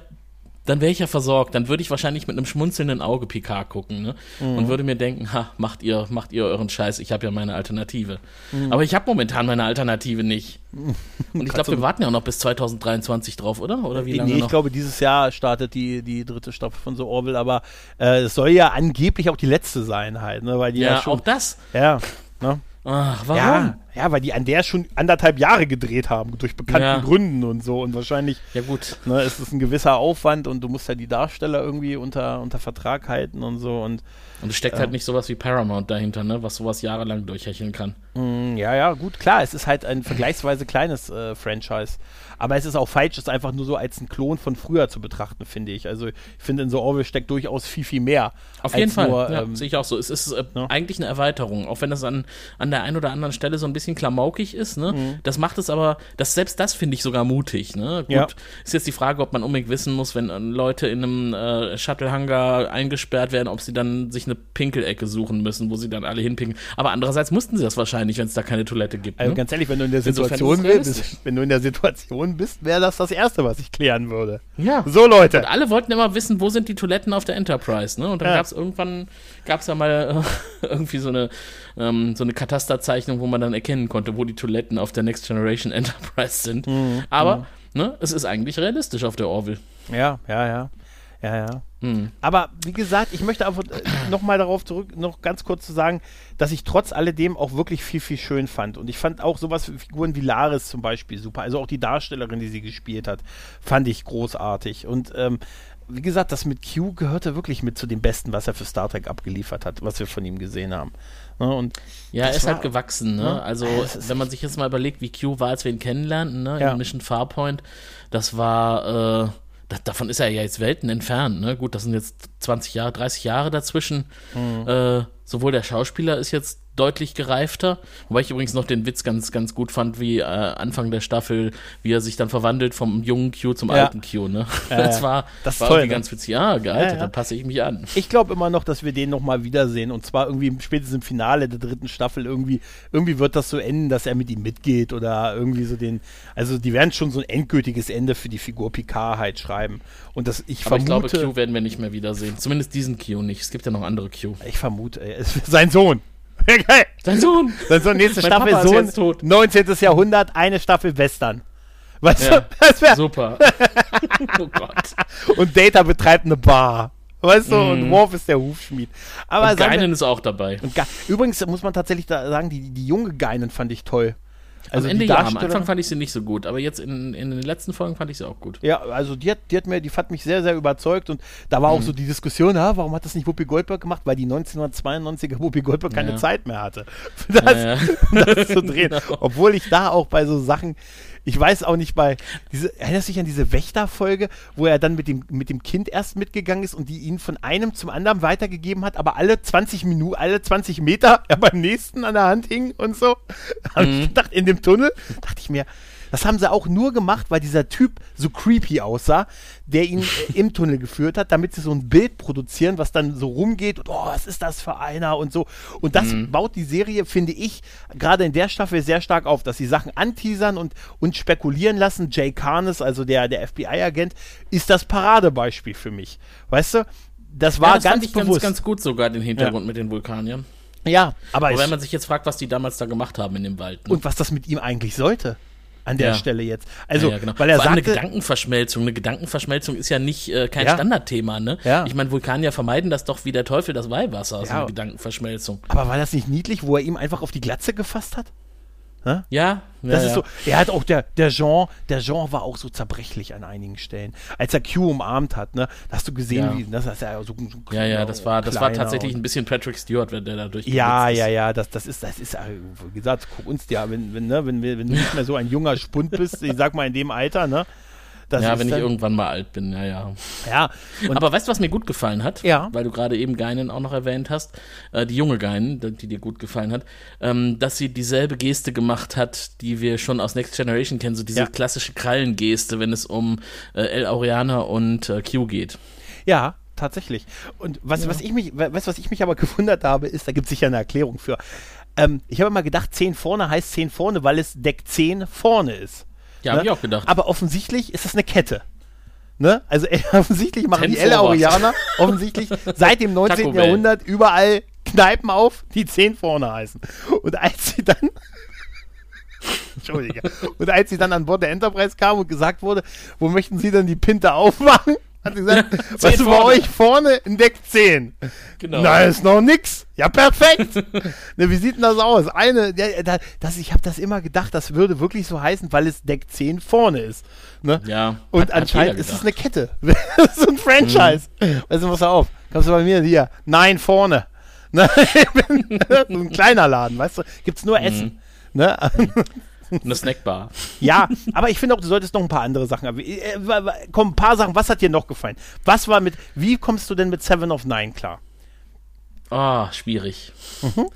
dann wäre ich ja versorgt. Dann würde ich wahrscheinlich mit einem schmunzelnden Auge Picard gucken ne? Mhm. und würde mir denken, ha, macht ihr, macht ihr euren Scheiß, ich habe ja meine Alternative. Mhm. Aber ich habe momentan meine Alternative nicht. <laughs> Und ich glaube, wir warten ja auch noch bis 2023 drauf, oder? Oder wie lange nee, ich glaube, dieses Jahr startet die, die dritte Staffel von so Orville, aber äh, es soll ja angeblich auch die letzte sein halt, ne? Weil die ja, ja schon, auch das. Ja. Ne? Ach, warum? Ja, ja, weil die an der schon anderthalb Jahre gedreht haben, durch bekannten ja. Gründen und so. Und wahrscheinlich ja, gut. Ne, ist es ein gewisser Aufwand und du musst ja die Darsteller irgendwie unter, unter Vertrag halten und so. Und, und es steckt äh, halt nicht sowas wie Paramount dahinter, ne, was sowas jahrelang durchhecheln kann. Mm, ja, ja, gut, klar, es ist halt ein vergleichsweise kleines äh, Franchise. Aber es ist auch falsch, es einfach nur so als ein Klon von früher zu betrachten, finde ich. Also ich finde, in so Orwell steckt durchaus viel, viel mehr. Auf jeden Fall, nur, ja, ähm, sehe ich auch so. Es ist äh, ja. eigentlich eine Erweiterung, auch wenn das an, an der einen oder anderen Stelle so ein bisschen klamaukig ist. Ne? Mhm. Das macht es aber, das, selbst das finde ich sogar mutig. Ne? Gut, Ja. ist jetzt die Frage, ob man unbedingt wissen muss, wenn äh, Leute in einem äh, Shuttle-Hangar eingesperrt werden, ob sie dann sich eine Pinkelecke suchen müssen, wo sie dann alle hinpinkeln. Aber andererseits mussten sie das wahrscheinlich, wenn es da keine Toilette gibt. Also ne? ganz ehrlich, wenn du in der Insofern Situation bist, wenn du in der Situation bist, wäre das das Erste, was ich klären würde. Ja. So, Leute. Und alle wollten immer wissen, wo sind die Toiletten auf der Enterprise, ne? Und dann Ja. gab es irgendwann, gab es ja mal äh, <laughs> irgendwie so eine, ähm, so eine Katasterzeichnung, wo man dann erkennen konnte, wo die Toiletten auf der Next Generation Enterprise sind. Mhm. Aber, ne, es ist eigentlich realistisch auf der Orville. Ja, ja, ja. Ja, ja. Mhm. Aber wie gesagt, ich möchte einfach äh, nochmal darauf zurück, noch ganz kurz zu sagen, dass ich trotz alledem auch wirklich viel, viel schön fand. Und ich fand auch sowas wie Figuren wie Laris zum Beispiel super. Also auch die Darstellerin, die sie gespielt hat, fand ich großartig. Und ähm, wie gesagt, das mit Q gehörte wirklich mit zu dem Besten, was er für Star Trek abgeliefert hat, was wir von ihm gesehen haben. Ne? Und Ja, er ist war- halt gewachsen, ne? ne? Also, wenn man sich jetzt mal überlegt, wie Q war, als wir ihn kennenlernten, ne? Ja. In Mission Farpoint, das war, äh, da, davon ist er ja jetzt Welten entfernt, ne? Gut, das sind jetzt 20 Jahre, 30 Jahre dazwischen. Mhm. Äh, sowohl der Schauspieler ist jetzt deutlich gereifter, wobei ich übrigens noch den Witz ganz, ganz gut fand, wie äh, Anfang der Staffel, wie er sich dann verwandelt vom jungen Q zum Ja. alten Q, ne? Ja, <laughs> das war, Das war toll, irgendwie ne? ganz witzig. Ja, gealtert, Ja, ja. da passe ich mich an. Ich glaube immer noch, dass wir den nochmal wiedersehen. Und zwar irgendwie spätestens im Finale der dritten Staffel. Irgendwie, irgendwie wird das so enden, dass er mit ihm mitgeht oder irgendwie so den. Also, die werden schon so ein endgültiges Ende für die Figur Picard halt schreiben. Und das, ich Aber ich vermute. glaube, Q werden wir nicht mehr wiedersehen. Zumindest diesen Q nicht. Es gibt ja noch andere Q. ich vermute, ey, es ist sein Sohn. Geil. Dein Sohn! Sein Sohn, nächste Mein Staffel Papa ist Sohn, tot. 19. Jahrhundert, eine Staffel Western. Weißt Ja. du? Das wär, Super. <laughs> oh Gott. und Data betreibt eine Bar. Weißt du? Und Mhm. Worf ist der Hufschmied. Aber Und sagen wir- Geinen ist auch dabei. Und Ge Übrigens muss man tatsächlich da sagen, die, die junge Geinen fand ich toll. Also Am Ende ja, am Anfang fand ich sie nicht so gut, aber jetzt in, in den letzten Folgen fand ich sie auch gut. Ja, also die hat, die hat mir, die fand mich sehr, sehr überzeugt und da war auch Mhm. so die Diskussion, ah, warum hat das nicht Whoopi Goldberg gemacht, weil die 1992er Whoopi Goldberg keine Ja. Zeit mehr hatte, <laughs> das, Ja, ja. das zu drehen. <laughs> Genau. Obwohl ich da auch bei so Sachen, ich weiß auch nicht bei, diese, erinnerst du dich an diese Wächterfolge, wo er dann mit dem, mit dem Kind erst mitgegangen ist und die ihn von einem zum anderen weitergegeben hat, aber alle 20 Minuten, alle 20 Meter <laughs> er beim nächsten an der Hand hing und so. Da <laughs> hab Mhm. ich gedacht, in dem Tunnel, dachte ich mir, das haben sie auch nur gemacht, weil dieser Typ so creepy aussah, der ihn <laughs> äh, im Tunnel geführt hat, damit sie so ein Bild produzieren, was dann so rumgeht und oh, was ist das für einer und so. Und das Mhm. baut die Serie, finde ich, gerade in der Staffel sehr stark auf, dass sie Sachen anteasern und, und spekulieren lassen. Jay Carnes, also der, der FBI-Agent, ist das Paradebeispiel für mich. Weißt du? Das war ja, das ganz fand ich bewusst. ganz, ganz gut sogar, den Hintergrund mit den Vulkaniern. ja, aber Aber wenn man sich jetzt fragt, was die damals da gemacht haben in dem Wald. Ne? und was das mit ihm eigentlich sollte. An der Ja. Stelle jetzt. Also, ja, genau. weil er allem eine Gedankenverschmelzung. Eine Gedankenverschmelzung ist ja nicht äh, kein. Standardthema, ne? Ja. Ich meine, Vulkanier vermeiden das doch wie der Teufel das Weihwasser, so eine Gedankenverschmelzung. aber war das nicht niedlich, wo er ihm einfach auf die Glatze gefasst hat? Ja, ja Das ja. ist so. Er hat auch der, der Jean, der Jean war auch so zerbrechlich an einigen Stellen. Als er Q umarmt hat, ne, hast du gesehen, Ja. wie, das ist ja so, so Ja, ja, das war, das war tatsächlich ein bisschen Patrick Stewart, wenn der da durch Ja, ja, ja, das, das ist, das ist, äh, wie gesagt, guck uns ja, wenn, wenn, ne, wenn, wenn du nicht mehr so ein junger Spund bist, ich sag mal in dem Alter, ne? Das ja, wenn ich irgendwann mal alt bin, ja, ja. Ja, und Aber weißt du, was mir gut gefallen hat? Ja. Weil du gerade eben Geinen auch noch erwähnt hast, äh, die junge Geinen, die, dir gut gefallen hat, ähm, dass sie dieselbe Geste gemacht hat, die wir schon aus Next Generation kennen, so diese Ja. klassische Krallengeste, wenn es um äh, El Aureana und äh, Q geht. Ja, tatsächlich. Und was, was ich mich, du, was ich mich aber <laughs> gewundert habe, ist, da gibt es sicher eine Erklärung für. Ähm, ich habe immer gedacht, 10 vorne heißt 10 vorne, weil es Deck 10 vorne ist. Ja, hab ich auch gedacht. Aber offensichtlich ist das eine Kette. Ne? Also äh, <laughs> offensichtlich machen Ten die El. Aureaner offensichtlich seit dem 19. Taco Bell. Jahrhundert überall Kneipen auf, die 10 vorne heißen. Und als sie dann <laughs> Entschuldige. Und als sie dann an Bord der Enterprise kam und gesagt wurde, wo möchten Sie denn die Pinte aufmachen? Hat sie gesagt, <laughs> was bei euch vorne in Deck 10? Genau. Na, ist noch nix. Ja, perfekt. <laughs> ne, wie sieht denn das aus? Eine, ja, da, das, ich habe das immer gedacht, das würde wirklich so heißen, weil es Deck 10 vorne ist. Ne? Ja, Und hat- hat anscheinend jeder ist es. Mhm. eine Kette. <laughs> das ist ein Franchise. Weißt du, pass auf. Kommst du bei mir hier? Nein, vorne. Ne? Ein kleiner Laden, weißt du? Gibt's nur Mhm. Essen. Ne? Eine Snackbar. Ja, aber ich finde auch, du solltest noch ein paar andere Sachen haben. Äh, Komm, ein paar Sachen. Was hat dir noch gefallen? Was war mit, wie kommst du denn mit Seven of Nine klar? Oh, schwierig. Mhm.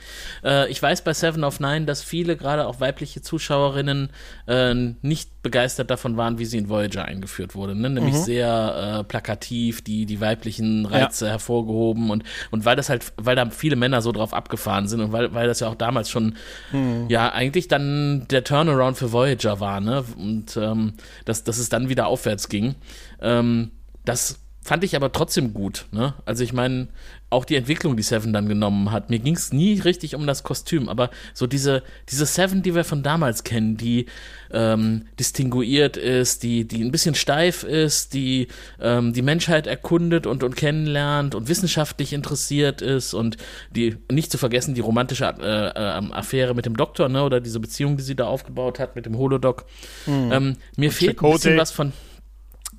Äh, ich weiß bei Seven of Nine, dass viele, gerade auch weibliche Zuschauerinnen, äh, nicht begeistert davon waren, wie sie in Voyager eingeführt wurde. Ne? Nämlich mhm. sehr äh, plakativ, die, die weiblichen Reize ja. hervorgehoben und, und weil das halt, weil da viele Männer so drauf abgefahren sind und weil, weil das ja auch damals schon, mhm. ja, eigentlich dann der Turnaround für Voyager war, ne? Und ähm, dass, dass es dann wieder aufwärts ging. Ähm, das fand ich aber trotzdem gut. Ne? Also ich meine, auch die Entwicklung, die Seven dann genommen hat. Mir ging es nie richtig um das Kostüm, aber so diese, diese Seven, die wir von damals kennen, die ähm, distinguiert ist, die, die ein bisschen steif ist, die ähm, die Menschheit erkundet und, und kennenlernt und wissenschaftlich interessiert ist und die nicht zu vergessen, die romantische äh, äh, Affäre mit dem Doktor, ne, oder diese Beziehung, die sie da aufgebaut hat mit dem Holodoc. Mhm. Ähm, mir und fehlt Chicote. ein bisschen was von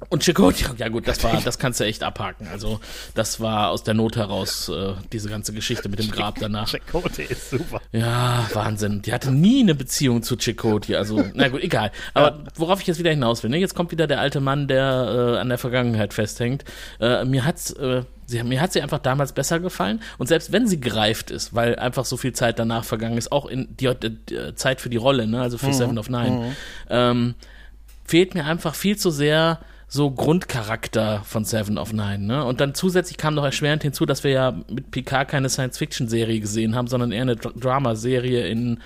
und Chakotay, ja gut, das war, das kannst du echt abhaken. Also das war aus der Not heraus äh, diese ganze Geschichte mit dem Grab danach. Chakotay ist super. Ja, Wahnsinn. Die hatte nie eine Beziehung zu Chakotay. Also na gut, egal. Aber worauf ich jetzt wieder hinaus will, ne? jetzt kommt wieder der alte Mann, der äh, an der Vergangenheit festhängt. Äh, mir hat's äh, Sie, mir hat sie einfach damals besser gefallen. Und selbst wenn sie gereift ist, weil einfach so viel Zeit danach vergangen ist, auch in die, die, die Zeit für die Rolle, ne, also für mhm. Seven of Nine, mhm. ähm, fehlt mir einfach viel zu sehr so Grundcharakter von Seven of Nine. Ne? Und dann zusätzlich kam noch erschwerend hinzu, dass wir ja mit Picard keine Science-Fiction-Serie gesehen haben, sondern eher eine Drama-Serie in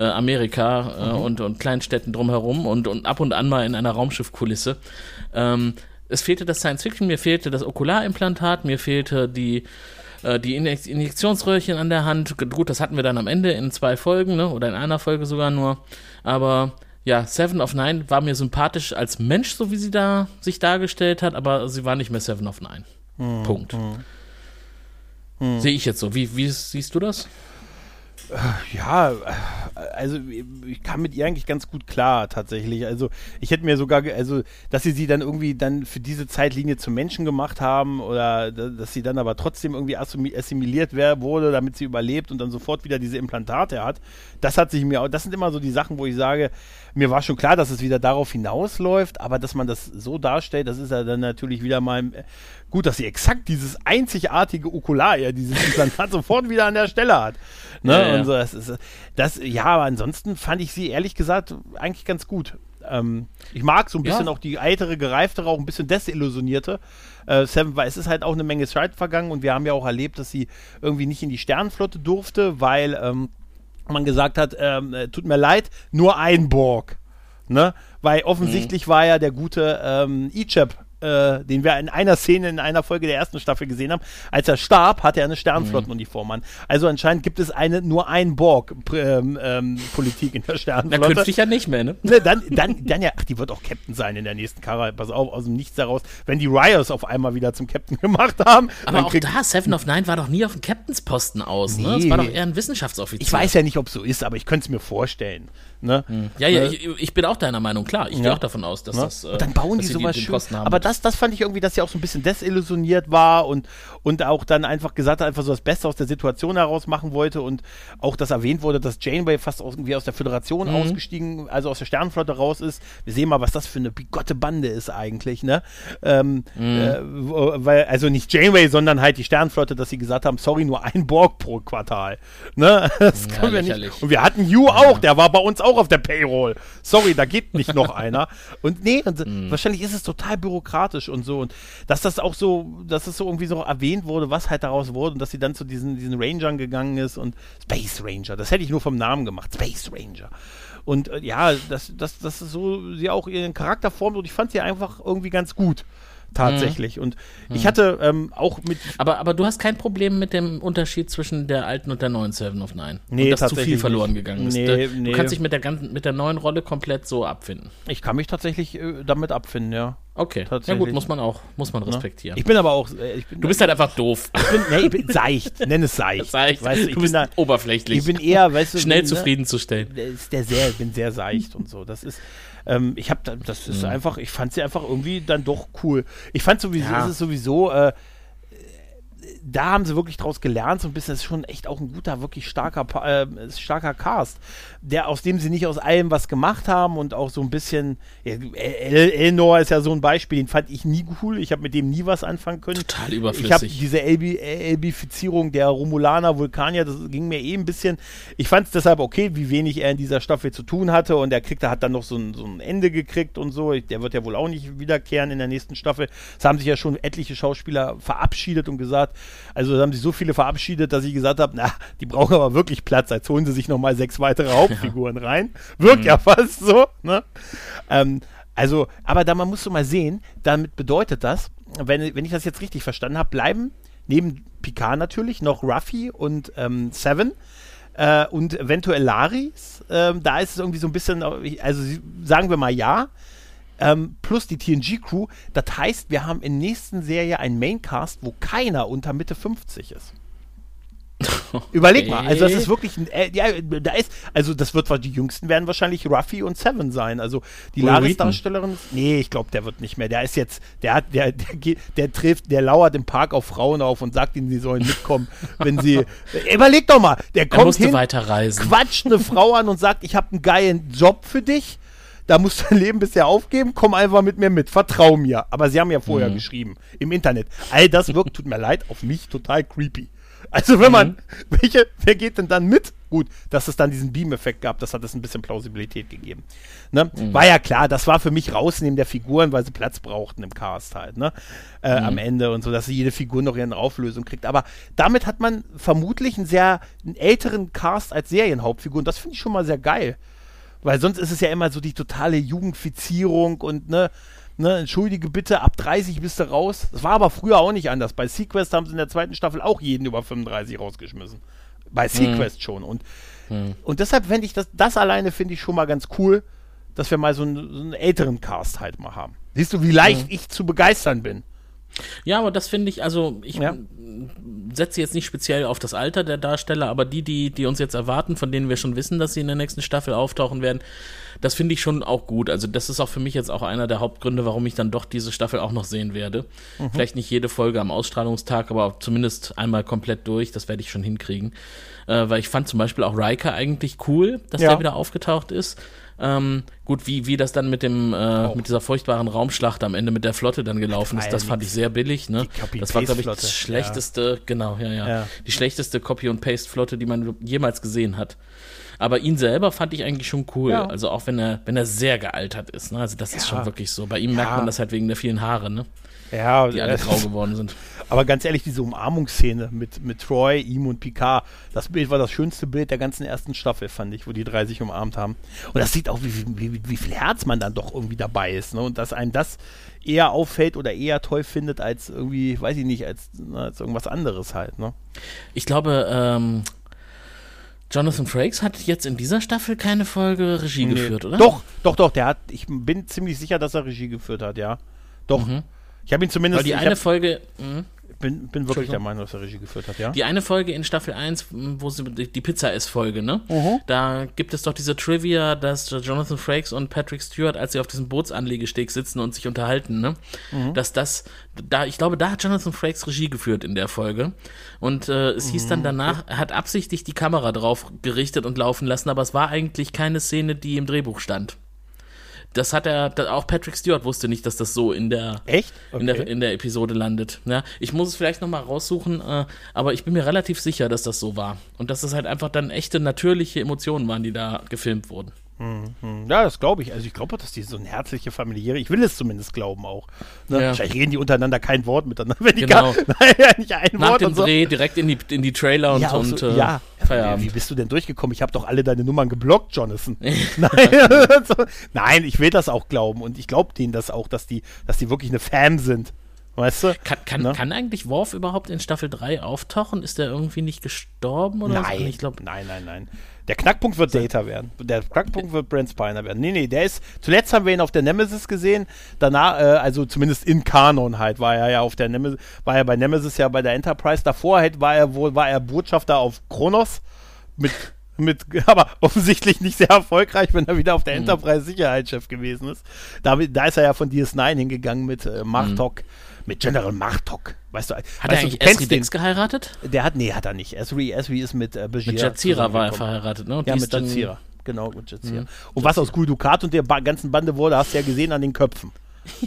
äh, Amerika äh, mhm. und, und Kleinstädten drumherum und, und ab und an mal in einer Raumschiffkulisse. Ähm, es fehlte das Science-Fiction, mir fehlte das Okularimplantat, mir fehlte die äh, die Injektionsröhrchen an der Hand. Gut, das hatten wir dann am Ende in zwei Folgen, ne? oder in einer Folge sogar nur. Aber ja, Seven of Nine war mir sympathisch als Mensch, so wie sie da sich dargestellt hat, aber sie war nicht mehr Seven of Nine. Hm, Punkt. Hm. Hm. Sehe ich jetzt so. Wie, wie siehst du das? Ja, also ich kam mit ihr eigentlich ganz gut klar tatsächlich. Also ich hätte mir sogar, also dass sie sie dann irgendwie dann für diese Zeitlinie zum Menschen gemacht haben oder dass sie dann aber trotzdem irgendwie assimiliert wurde, damit sie überlebt und dann sofort wieder diese Implantate hat. Das hat sich mir, auch, das sind immer so die Sachen, wo ich sage, mir war schon klar, dass es wieder darauf hinausläuft, aber dass man das so darstellt, das ist ja dann natürlich wieder mal gut, dass sie exakt dieses einzigartige Okular, ja, dieses <laughs> Implantat sofort wieder an der Stelle hat. Ne? Ja, ja. Und so, das, ist, das, ja, aber ansonsten fand ich sie ehrlich gesagt eigentlich ganz gut. Ähm, ich mag so ein bisschen ja. auch die eitere, gereiftere, auch ein bisschen desillusionierte. Äh, Seven, weil es ist halt auch eine Menge Stride vergangen und wir haben ja auch erlebt, dass sie irgendwie nicht in die Sternenflotte durfte, weil ähm, man gesagt hat, ähm, äh, tut mir leid, nur ein Borg. Ne? Weil offensichtlich mhm. war ja der gute ähm, Ichab äh, den wir in einer Szene in einer Folge der ersten Staffel gesehen haben, als er starb, hatte er eine Sternflottenuniform an. Also anscheinend gibt es eine nur ein Borg-Politik ähm, ähm, in der Sternflotte. Na, künftig ja nicht mehr, ne? ne? dann, dann, dann ja, ach, die wird auch Captain sein in der nächsten Karre. Pass auf, aus dem Nichts heraus. Wenn die Ryers auf einmal wieder zum Captain <laughs> gemacht haben. Aber auch da, Seven of Nine war doch nie auf dem Captainsposten aus, nee. ne? Das war doch eher ein Wissenschaftsoffizier. Ich weiß ja nicht, ob es so ist, aber ich könnte es mir vorstellen. Ne? Hm. Ja, ja, ich, ich, bin auch deiner Meinung, klar. Ich ja. gehe auch davon aus, dass ne? das. Äh, und dann bauen die sowas die, schön. Aber das, das fand ich irgendwie, dass sie auch so ein bisschen desillusioniert war und, und auch dann einfach gesagt hat, einfach so das Beste aus der Situation heraus machen wollte und auch das erwähnt wurde, dass Janeway fast irgendwie aus der Föderation mhm. ausgestiegen, also aus der Sternenflotte raus ist. Wir sehen mal, was das für eine bigotte Bande ist eigentlich, ne? Ähm, mhm. äh, weil, also nicht Janeway, sondern halt die Sternenflotte, dass sie gesagt haben, sorry, nur ein Borg pro Quartal. Ne? <laughs> Das ja, können wir nicht. Und wir hatten Hugh ja. auch, der war bei uns auch auf der Payroll. Sorry, da geht nicht noch <laughs> einer. Und nee, und mm. wahrscheinlich ist es total bürokratisch und so. Und dass das auch so, dass es so irgendwie so erwähnt wurde, was halt daraus wurde und dass sie dann zu diesen, diesen Rangern gegangen ist und Space Ranger, das hätte ich nur vom Namen gemacht. Space Ranger. Und äh, ja, das, das, das so, sie auch ihren Charakter formt und ich fand sie einfach irgendwie ganz gut tatsächlich. Mhm. Und ich hatte ähm, auch mit. Aber, aber du hast kein Problem mit dem Unterschied zwischen der alten und der neuen Seven of Nine. Nee, und dass zu viel verloren gegangen ist. Nee, du nee. kannst dich mit der, ganzen, mit der neuen Rolle komplett so abfinden. Ich kann mich tatsächlich äh, damit abfinden, ja. Okay, ja gut, muss man auch, muss man respektieren. Ich bin aber auch, äh, bin, du bist halt einfach doof. Ich bin, nee, ich bin seicht, nenn es seicht. <laughs> seicht. Weißt du, ich du bist da, oberflächlich. Ich bin eher, weißt du, <laughs> schnell bin, ne, zufriedenzustellen. Ist der sehr, ich bin sehr seicht und so. Das ist, ähm, ich habe, das ist mhm. einfach, ich fand sie einfach irgendwie dann doch cool. Ich fand sowieso, ja. ist es sowieso, äh, da haben sie wirklich draus gelernt, so ein bisschen, das ist schon echt auch ein guter, wirklich starker, äh, starker Cast, der, aus dem sie nicht aus allem was gemacht haben und auch so ein bisschen, ja, El Elnor ist ja so ein Beispiel, den fand ich nie cool, ich habe mit dem nie was anfangen können. Total überflüssig. Ich habe diese Elbifizierung der Romulaner, Vulkanier, das ging mir eh ein bisschen, ich fand es deshalb okay, wie wenig er in dieser Staffel zu tun hatte und er kriegt, er hat dann noch so ein, so ein Ende gekriegt und so, der wird ja wohl auch nicht wiederkehren in der nächsten Staffel. Es haben sich ja schon etliche Schauspieler verabschiedet und gesagt, also da haben sich so viele verabschiedet, dass ich gesagt habe, na, die brauchen aber wirklich Platz, als holen sie sich nochmal sechs weitere <laughs> Hauptfiguren ja. rein. Wirkt mhm. ja fast so, ne? Ähm, also, aber da man muss so mal sehen, damit bedeutet das, wenn, wenn ich das jetzt richtig verstanden habe, bleiben neben Picard natürlich noch Ruffy und ähm, Seven äh, und eventuell Laris. Ähm, da ist es irgendwie so ein bisschen, also sagen wir mal ja, ähm, plus die TNG-Crew. Das heißt, wir haben in der nächsten Serie einen Maincast, wo keiner unter Mitte 50 ist. <laughs> Überleg mal, also das ist wirklich ein, äh, ja, da ist, also das wird die jüngsten werden wahrscheinlich Ruffy und Seven sein. Also die Laris-Darstellerin, nee, ich glaube, der wird nicht mehr. Der ist jetzt, der hat, der, der, geht, der trifft, der lauert im Park auf Frauen auf und sagt ihnen, sie sollen mitkommen, <laughs> wenn sie. Überleg doch mal, der kommt hin, weiterreisen. quatscht eine Frau an und sagt, ich habe einen geilen Job für dich da musst du dein <laughs> Leben bisher aufgeben, komm einfach mit mir mit, vertrau mir. Aber sie haben ja vorher mhm. geschrieben, im Internet. All das wirkt, tut mir leid, auf mich total creepy. Also wenn man, mhm. <laughs> welche, wer geht denn dann mit? Gut, dass es dann diesen Beam-Effekt gab, das hat es ein bisschen Plausibilität gegeben. Ne? Mhm. War ja klar, das war für mich rausnehmen der Figuren, weil sie Platz brauchten im Cast halt, ne? Äh, mhm. Am Ende und so, dass jede Figur noch ihre Auflösung kriegt. Aber damit hat man vermutlich einen sehr einen älteren Cast als Serienhauptfigur und das finde ich schon mal sehr geil. Weil sonst ist es ja immer so die totale Jugendfizierung und ne, ne, entschuldige bitte, ab 30 bist du raus. Das war aber früher auch nicht anders. Bei Sequest haben sie in der zweiten Staffel auch jeden über 35 rausgeschmissen. Bei mhm. Sequest mhm. schon. Und, mhm. und deshalb fände ich das, das alleine finde ich schon mal ganz cool, dass wir mal so einen, so einen älteren Cast halt mal haben. Siehst du, wie leicht mhm. ich zu begeistern bin? Ja, aber das finde ich, also ich ja. setze jetzt nicht speziell auf das Alter der Darsteller, aber die, die, die uns jetzt erwarten, von denen wir schon wissen, dass sie in der nächsten Staffel auftauchen werden, das finde ich schon auch gut. Also das ist auch für mich jetzt auch einer der Hauptgründe, warum ich dann doch diese Staffel auch noch sehen werde. Mhm. Vielleicht nicht jede Folge am Ausstrahlungstag, aber zumindest einmal komplett durch, das werde ich schon hinkriegen. Äh, weil ich fand zum Beispiel auch Riker eigentlich cool, dass ja. der wieder aufgetaucht ist. Ähm, gut, wie, wie das dann mit dem äh, mit dieser furchtbaren Raumschlacht am Ende mit der Flotte dann gelaufen ist, das fand ich sehr billig. Ne? Das war, glaube ich, das schlechteste, ja. genau, ja, ja, ja. Die schlechteste Copy- und Paste-Flotte, die man jemals gesehen hat. Aber ihn selber fand ich eigentlich schon cool. Ja. Also auch wenn er, wenn er sehr gealtert ist. Ne? Also das ist schon wirklich so. Bei ihm merkt man das halt wegen der vielen Haare, ne? Ja, die alle grau <laughs> geworden sind. Aber ganz ehrlich, diese Umarmungsszene mit, mit Troy, ihm und Picard, das Bild war das schönste Bild der ganzen ersten Staffel, fand ich, wo die drei sich umarmt haben. Und das sieht auch, wie, wie, wie viel Herz man dann doch irgendwie dabei ist. Ne? Und dass einem das eher auffällt oder eher toll findet, als irgendwie, weiß ich nicht, als, als irgendwas anderes halt. Ne? Ich glaube, ähm, Jonathan Frakes hat jetzt in dieser Staffel keine Folge Regie nee. geführt, oder? Doch, doch, doch. Der hat, ich bin ziemlich sicher, dass er Regie geführt hat, ja. Doch. Mhm. Ich habe ihn zumindest. Weil die eine Folge. Mh bin, bin wirklich der Meinung, dass er Regie geführt hat, ja. Die eine Folge in Staffel 1, wo sie die Pizza ist Folge, ne? Uh -huh. Da gibt es doch diese Trivia, dass Jonathan Frakes und Patrick Stewart, als sie auf diesem Bootsanlegesteg sitzen und sich unterhalten, ne? Uh mhm. -huh. Dass das, da, ich glaube, da hat Jonathan Frakes Regie geführt in der Folge. Und äh, es uh -huh. hieß dann mhm. danach, er hat absichtlich die Kamera drauf gerichtet und laufen lassen, aber es war eigentlich keine Szene, die im Drehbuch stand. Das hat er, auch Patrick Stewart wusste nicht, dass das so in der, Echt? Okay. in der, in der Episode landet. Ja, ich muss es vielleicht nochmal raussuchen, äh, aber ich bin mir relativ sicher, dass das so war. Und dass das halt einfach dann echte, natürliche Emotionen waren, die da gefilmt wurden. Mhm. Ja, das glaube ich. Also ich glaube, dass die so eine herzliche familiäre, ich will es zumindest glauben auch. Ne? Ja. Wahrscheinlich reden die untereinander kein Wort miteinander. <laughs> Wenn die genau. <laughs> gar, naja, nicht ein Nach Wort dem so. Dreh direkt in die, in die Trailer und, ja, und so, äh, ja. Feierabend. Wie bist du denn durchgekommen? Ich habe doch alle deine Nummern geblockt, Jonathan. <laughs> Nein, Nein, ich will das auch glauben und ich glaube denen das auch, dass die, dass die wirklich eine Fan sind. Weißt du? Kann, kann, ne? kann eigentlich Worf überhaupt in Staffel 3 auftauchen? Ist der irgendwie nicht gestorben oder nein, so? Ich glaub, nein, nein, nein. Der Knackpunkt wird Data werden. Der Knackpunkt wird Brent Spiner werden. Nee, nee, der ist. Zuletzt haben wir ihn auf der Nemesis gesehen. Danach, äh, also zumindest in Kanon halt, war er ja auf der Nemesis, war er bei Nemesis ja bei der Enterprise. Davor halt war er wohl, war er Botschafter auf Kronos mit mit, <laughs> aber offensichtlich nicht sehr erfolgreich, wenn er wieder auf der mhm. Enterprise Sicherheitschef gewesen ist. Da, da ist er ja von DS9 hingegangen mit äh, Martok. Mhm mit General Martok. Weißt du, Hat weißt er eigentlich du Esri Dex geheiratet? der hat, nee, hat er nicht. Esri, Esri ist mit äh, Bashir Mit Jazeera war er verheiratet, ne? Und Ja, mit Jazeera. Genau, mit Jazeera. Mhm. Und was aus Gul Dukat und der ba ganzen Bande wurde, hast du ja gesehen an den Köpfen.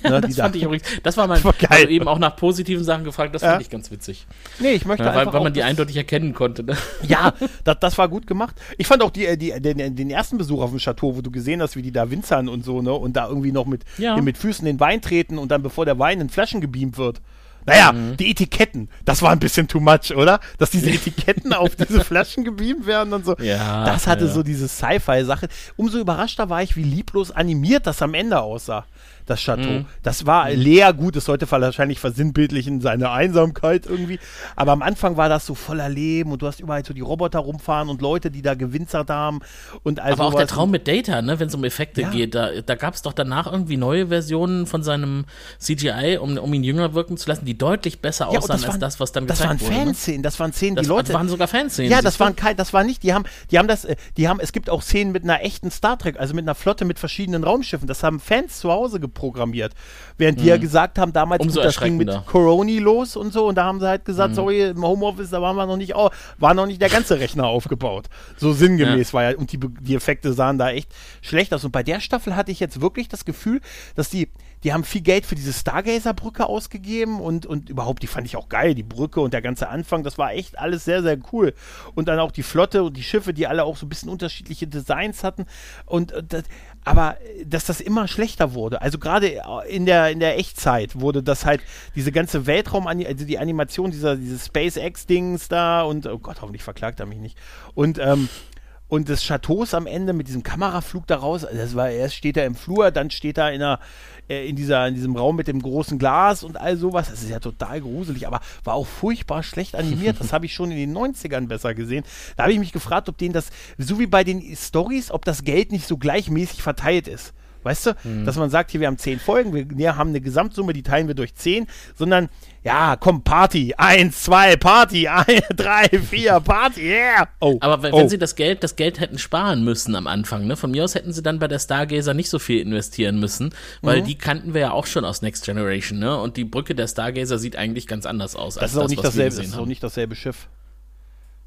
Ja, Ne, das da- fand ich übrigens. Das war mein. War geil. Also eben auch nach positiven Sachen gefragt, das Ja. fand ich ganz witzig. Nee, ich möchte Ja, weil, weil man die eindeutig erkennen konnte. Ne? Ja, das, das war gut gemacht. Ich fand auch die, äh, die, den, den ersten Besuch auf dem Chateau, wo du gesehen hast, wie die da winzern und so, ne? Und da irgendwie noch mit, Ja. mit Füßen den Wein treten und dann, bevor der Wein in Flaschen gebeamt wird. Naja, Mhm. die Etiketten, das war ein bisschen too much, oder? Dass diese Etiketten auf diese <laughs> Flaschen gebeamt werden und so. Ja, Das hatte ja. so diese Sci-Fi-Sache. Umso überraschter war ich, wie lieblos animiert das am Ende aussah. Das Chateau. Mhm. Das war leer gut, es sollte wahrscheinlich versinnbildlichen seine Einsamkeit irgendwie. Aber am Anfang war das so voller Leben und du hast überall so die Roboter rumfahren und Leute, die da gewinzert haben und also Aber auch der Traum mit Data, ne, wenn es um Effekte Ja. geht, da, da gab es doch danach irgendwie neue Versionen von seinem CGI, um, um ihn jünger wirken zu lassen, die deutlich besser Ja, aussahen als waren- das, was dann Das gezeigt waren wurde. ne? Fanszenen, das waren Szenen, Das die Leute. waren sogar Fanszenen. ja, das waren kein, das war nicht, die haben, die haben das, äh, die haben, es gibt auch Szenen mit einer echten Star Trek, also mit einer Flotte mit verschiedenen Raumschiffen. Das haben Fans zu Hause geprogrammiert. Während die ja gesagt haben, damals Mhm. Umso gut, das ging mit. Coroni los und so, und da haben sie halt Mhm. gesagt, sorry, im Homeoffice, da waren wir noch nicht, au- war noch nicht der ganze Rechner aufgebaut. So sinngemäß war ja, und die, die Effekte sahen da echt schlecht aus. Und bei der Staffel hatte ich jetzt wirklich das Gefühl, dass die, die haben viel Geld für diese Stargazer-Brücke ausgegeben und, und überhaupt, die fand ich auch geil, die Brücke und der ganze Anfang, das war echt alles sehr, sehr cool. Und dann auch die Flotte und die Schiffe, die alle auch so ein bisschen unterschiedliche Designs hatten. Und äh, das, aber äh, dass das immer schlechter wurde. Also gerade äh, in der, in der Echtzeit wurde das halt, diese ganze Weltraum, also die Animation dieser, dieses SpaceX-Dings da und, oh Gott, hoffentlich verklagt er mich nicht. Und, ähm, und des Chateaus am Ende mit diesem Kameraflug da raus, das war, erst steht er im Flur, dann steht er in, einer, äh, in, dieser, in diesem Raum mit dem großen Glas und all sowas. Das ist ja total gruselig, aber war auch furchtbar schlecht animiert. Das <laughs> habe ich schon in den 90ern besser gesehen. Da habe ich mich gefragt, ob denen das, so wie bei den Stories, ob das Geld nicht so gleichmäßig verteilt ist. Weißt du, dass man sagt, hier, wir haben zehn Folgen, wir, wir haben eine Gesamtsumme, die teilen wir durch zehn, sondern, ja, komm, Party, eins, zwei, Party, <laughs> ein, drei, vier, Party, yeah. Oh, Aber wenn, oh. wenn sie das Geld, das Geld hätten sparen müssen am Anfang, ne? Von mir aus hätten sie dann bei der Stargazer nicht so viel investieren müssen, weil Mhm. die kannten wir ja auch schon aus Next Generation, ne? Und die Brücke der Stargazer sieht eigentlich ganz anders aus Das ist auch nicht dasselbe, das ist auch nicht dasselbe Schiff.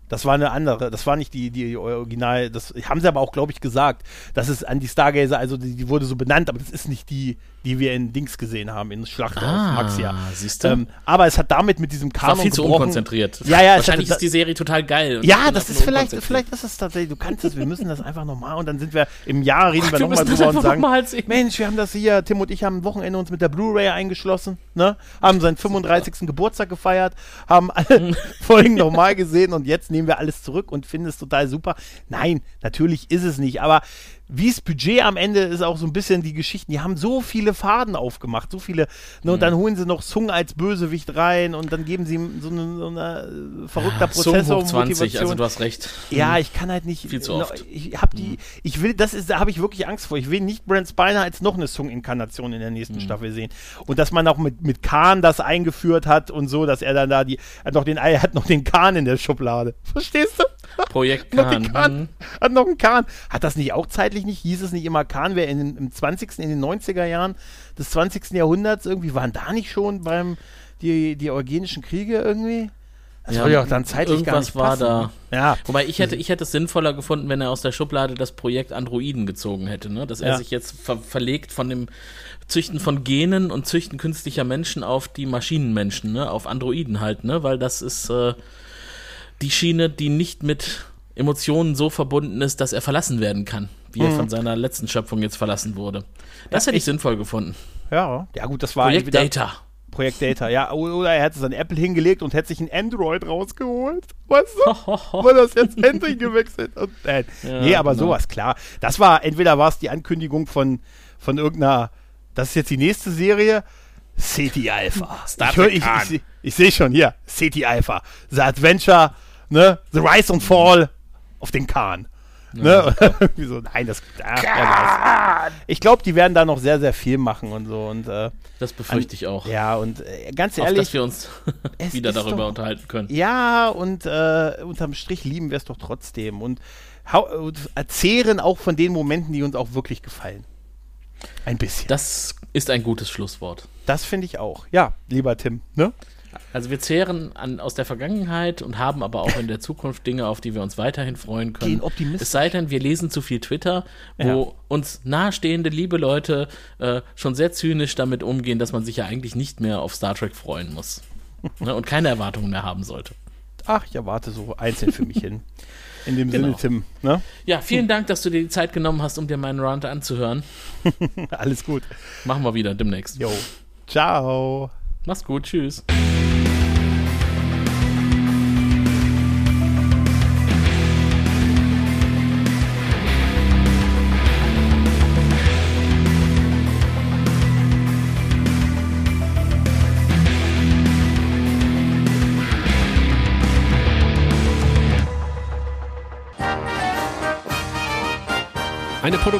Das war eine andere, das war nicht die, die Original, das haben sie aber auch, glaube ich, gesagt. Das ist an die Stargazer, also die, die wurde so benannt, aber das ist nicht die, die wir in Dings gesehen haben, in Schlacht Ah, auf Maxia. siehst du? Ähm, aber es hat damit mit diesem war Kanon viel zu unkonzentriert. Ja, ja, es Wahrscheinlich hatte- ist die Serie total geil. Ja, das ist vielleicht, vielleicht ist es tatsächlich, du kannst es, wir müssen das einfach nochmal und dann sind wir im Jahr, reden wir nochmal das drüber und sagen. Mensch, wir haben das hier, Tim und ich haben am Wochenende uns mit der Blu-ray eingeschlossen, ne? haben seinen 35. Geburtstag gefeiert, haben alle <laughs> Folgen nochmal gesehen und jetzt nehmen wir alles zurück und finden es total super. Nein, natürlich ist es nicht, aber wie das Budget am Ende ist auch so ein bisschen die Geschichten, die haben so viele Faden aufgemacht, so viele, ne, und Mhm. dann holen sie noch Sung als Bösewicht rein und dann geben sie ihm so eine, so eine äh, verrückter Sum Prozessor hoch 20, also du hast recht. ja, ich kann halt nicht. Viel zu noch- oft. Ich habe die. Ich will, das ist, da habe ich wirklich Angst vor. Ich will nicht Brent Spiner als noch eine Sung-Inkarnation in der nächsten Staffel sehen. Und dass man auch mit, mit Khan das eingeführt hat und so, dass er dann da die, hat noch den, er hat noch den Khan in der Schublade. Verstehst du? Projekt Kahn. Khan. hm. Hat noch einen Khan. Hat das nicht auch zeitlich nicht? Hieß es nicht immer, Khan wäre im 20., in den 90er Jahren des 20. Jahrhunderts irgendwie, waren da nicht schon beim, die, die eugenischen Kriege irgendwie? Das Ja, soll ja auch dann zeitlich gar nicht war passen. da. Ja. Wobei ich hätte, ich hätte es sinnvoller gefunden, wenn er aus der Schublade das Projekt Androiden gezogen hätte, ne? Dass er Ja. sich jetzt ver verlegt von dem Züchten von Genen und Züchten künstlicher Menschen auf die Maschinenmenschen, ne? Auf Androiden halt, ne? Weil das ist äh, die Schiene, die nicht mit Emotionen so verbunden ist, dass er verlassen werden kann, wie er von seiner letzten Schöpfung jetzt verlassen wurde. Das Ja, hätte ich ich- sinnvoll gefunden. Ja, ja gut, das war Projekt Data. Projekt Data, ja. Oder er hätte an Apple hingelegt und hätte sich ein Android rausgeholt. Weißt du? <laughs> Weil das jetzt endlich gewechselt hat. Äh, Ja, nee, aber genau. sowas, klar. Das war, entweder war es die Ankündigung von, von irgendeiner, das ist jetzt die nächste Serie, City Alpha. Star ich ich, ich, ich sehe schon hier, City Alpha. The Adventure, ne? The Rise and Fall auf den Khan. Ne? <laughs> Irgendwie so, nein, das. Ach. Ich glaube, die werden da noch sehr, sehr viel machen und so. Und äh, Das befürchte ich auch. ja, und äh, ganz Auf ehrlich. dass wir uns <laughs> wieder darüber doch- unterhalten können. Ja, und äh, unterm Strich lieben wir es doch trotzdem. Und, und erzählen auch von den Momenten, die uns auch wirklich gefallen. Ein bisschen. Das ist ein gutes Schlusswort. Das finde ich auch. Ja, lieber Tim, ne? Also wir zehren an, aus der Vergangenheit und haben aber auch in der Zukunft Dinge, auf die wir uns weiterhin freuen können. Es sei denn, wir lesen zu viel Twitter, wo Ja. uns nahestehende liebe Leute äh, schon sehr zynisch damit umgehen, dass man sich ja eigentlich nicht mehr auf Star Trek freuen muss. ne, und keine Erwartungen mehr haben sollte. Ach, ich erwarte so einzeln für mich hin. In dem <laughs> Genau. Sinne, Tim, ne? Ja, vielen Dank, dass du dir die Zeit genommen hast, um dir meinen Rant anzuhören. <laughs> Alles gut. Machen wir wieder demnächst. Jo. Ciao. Mach's gut, tschüss.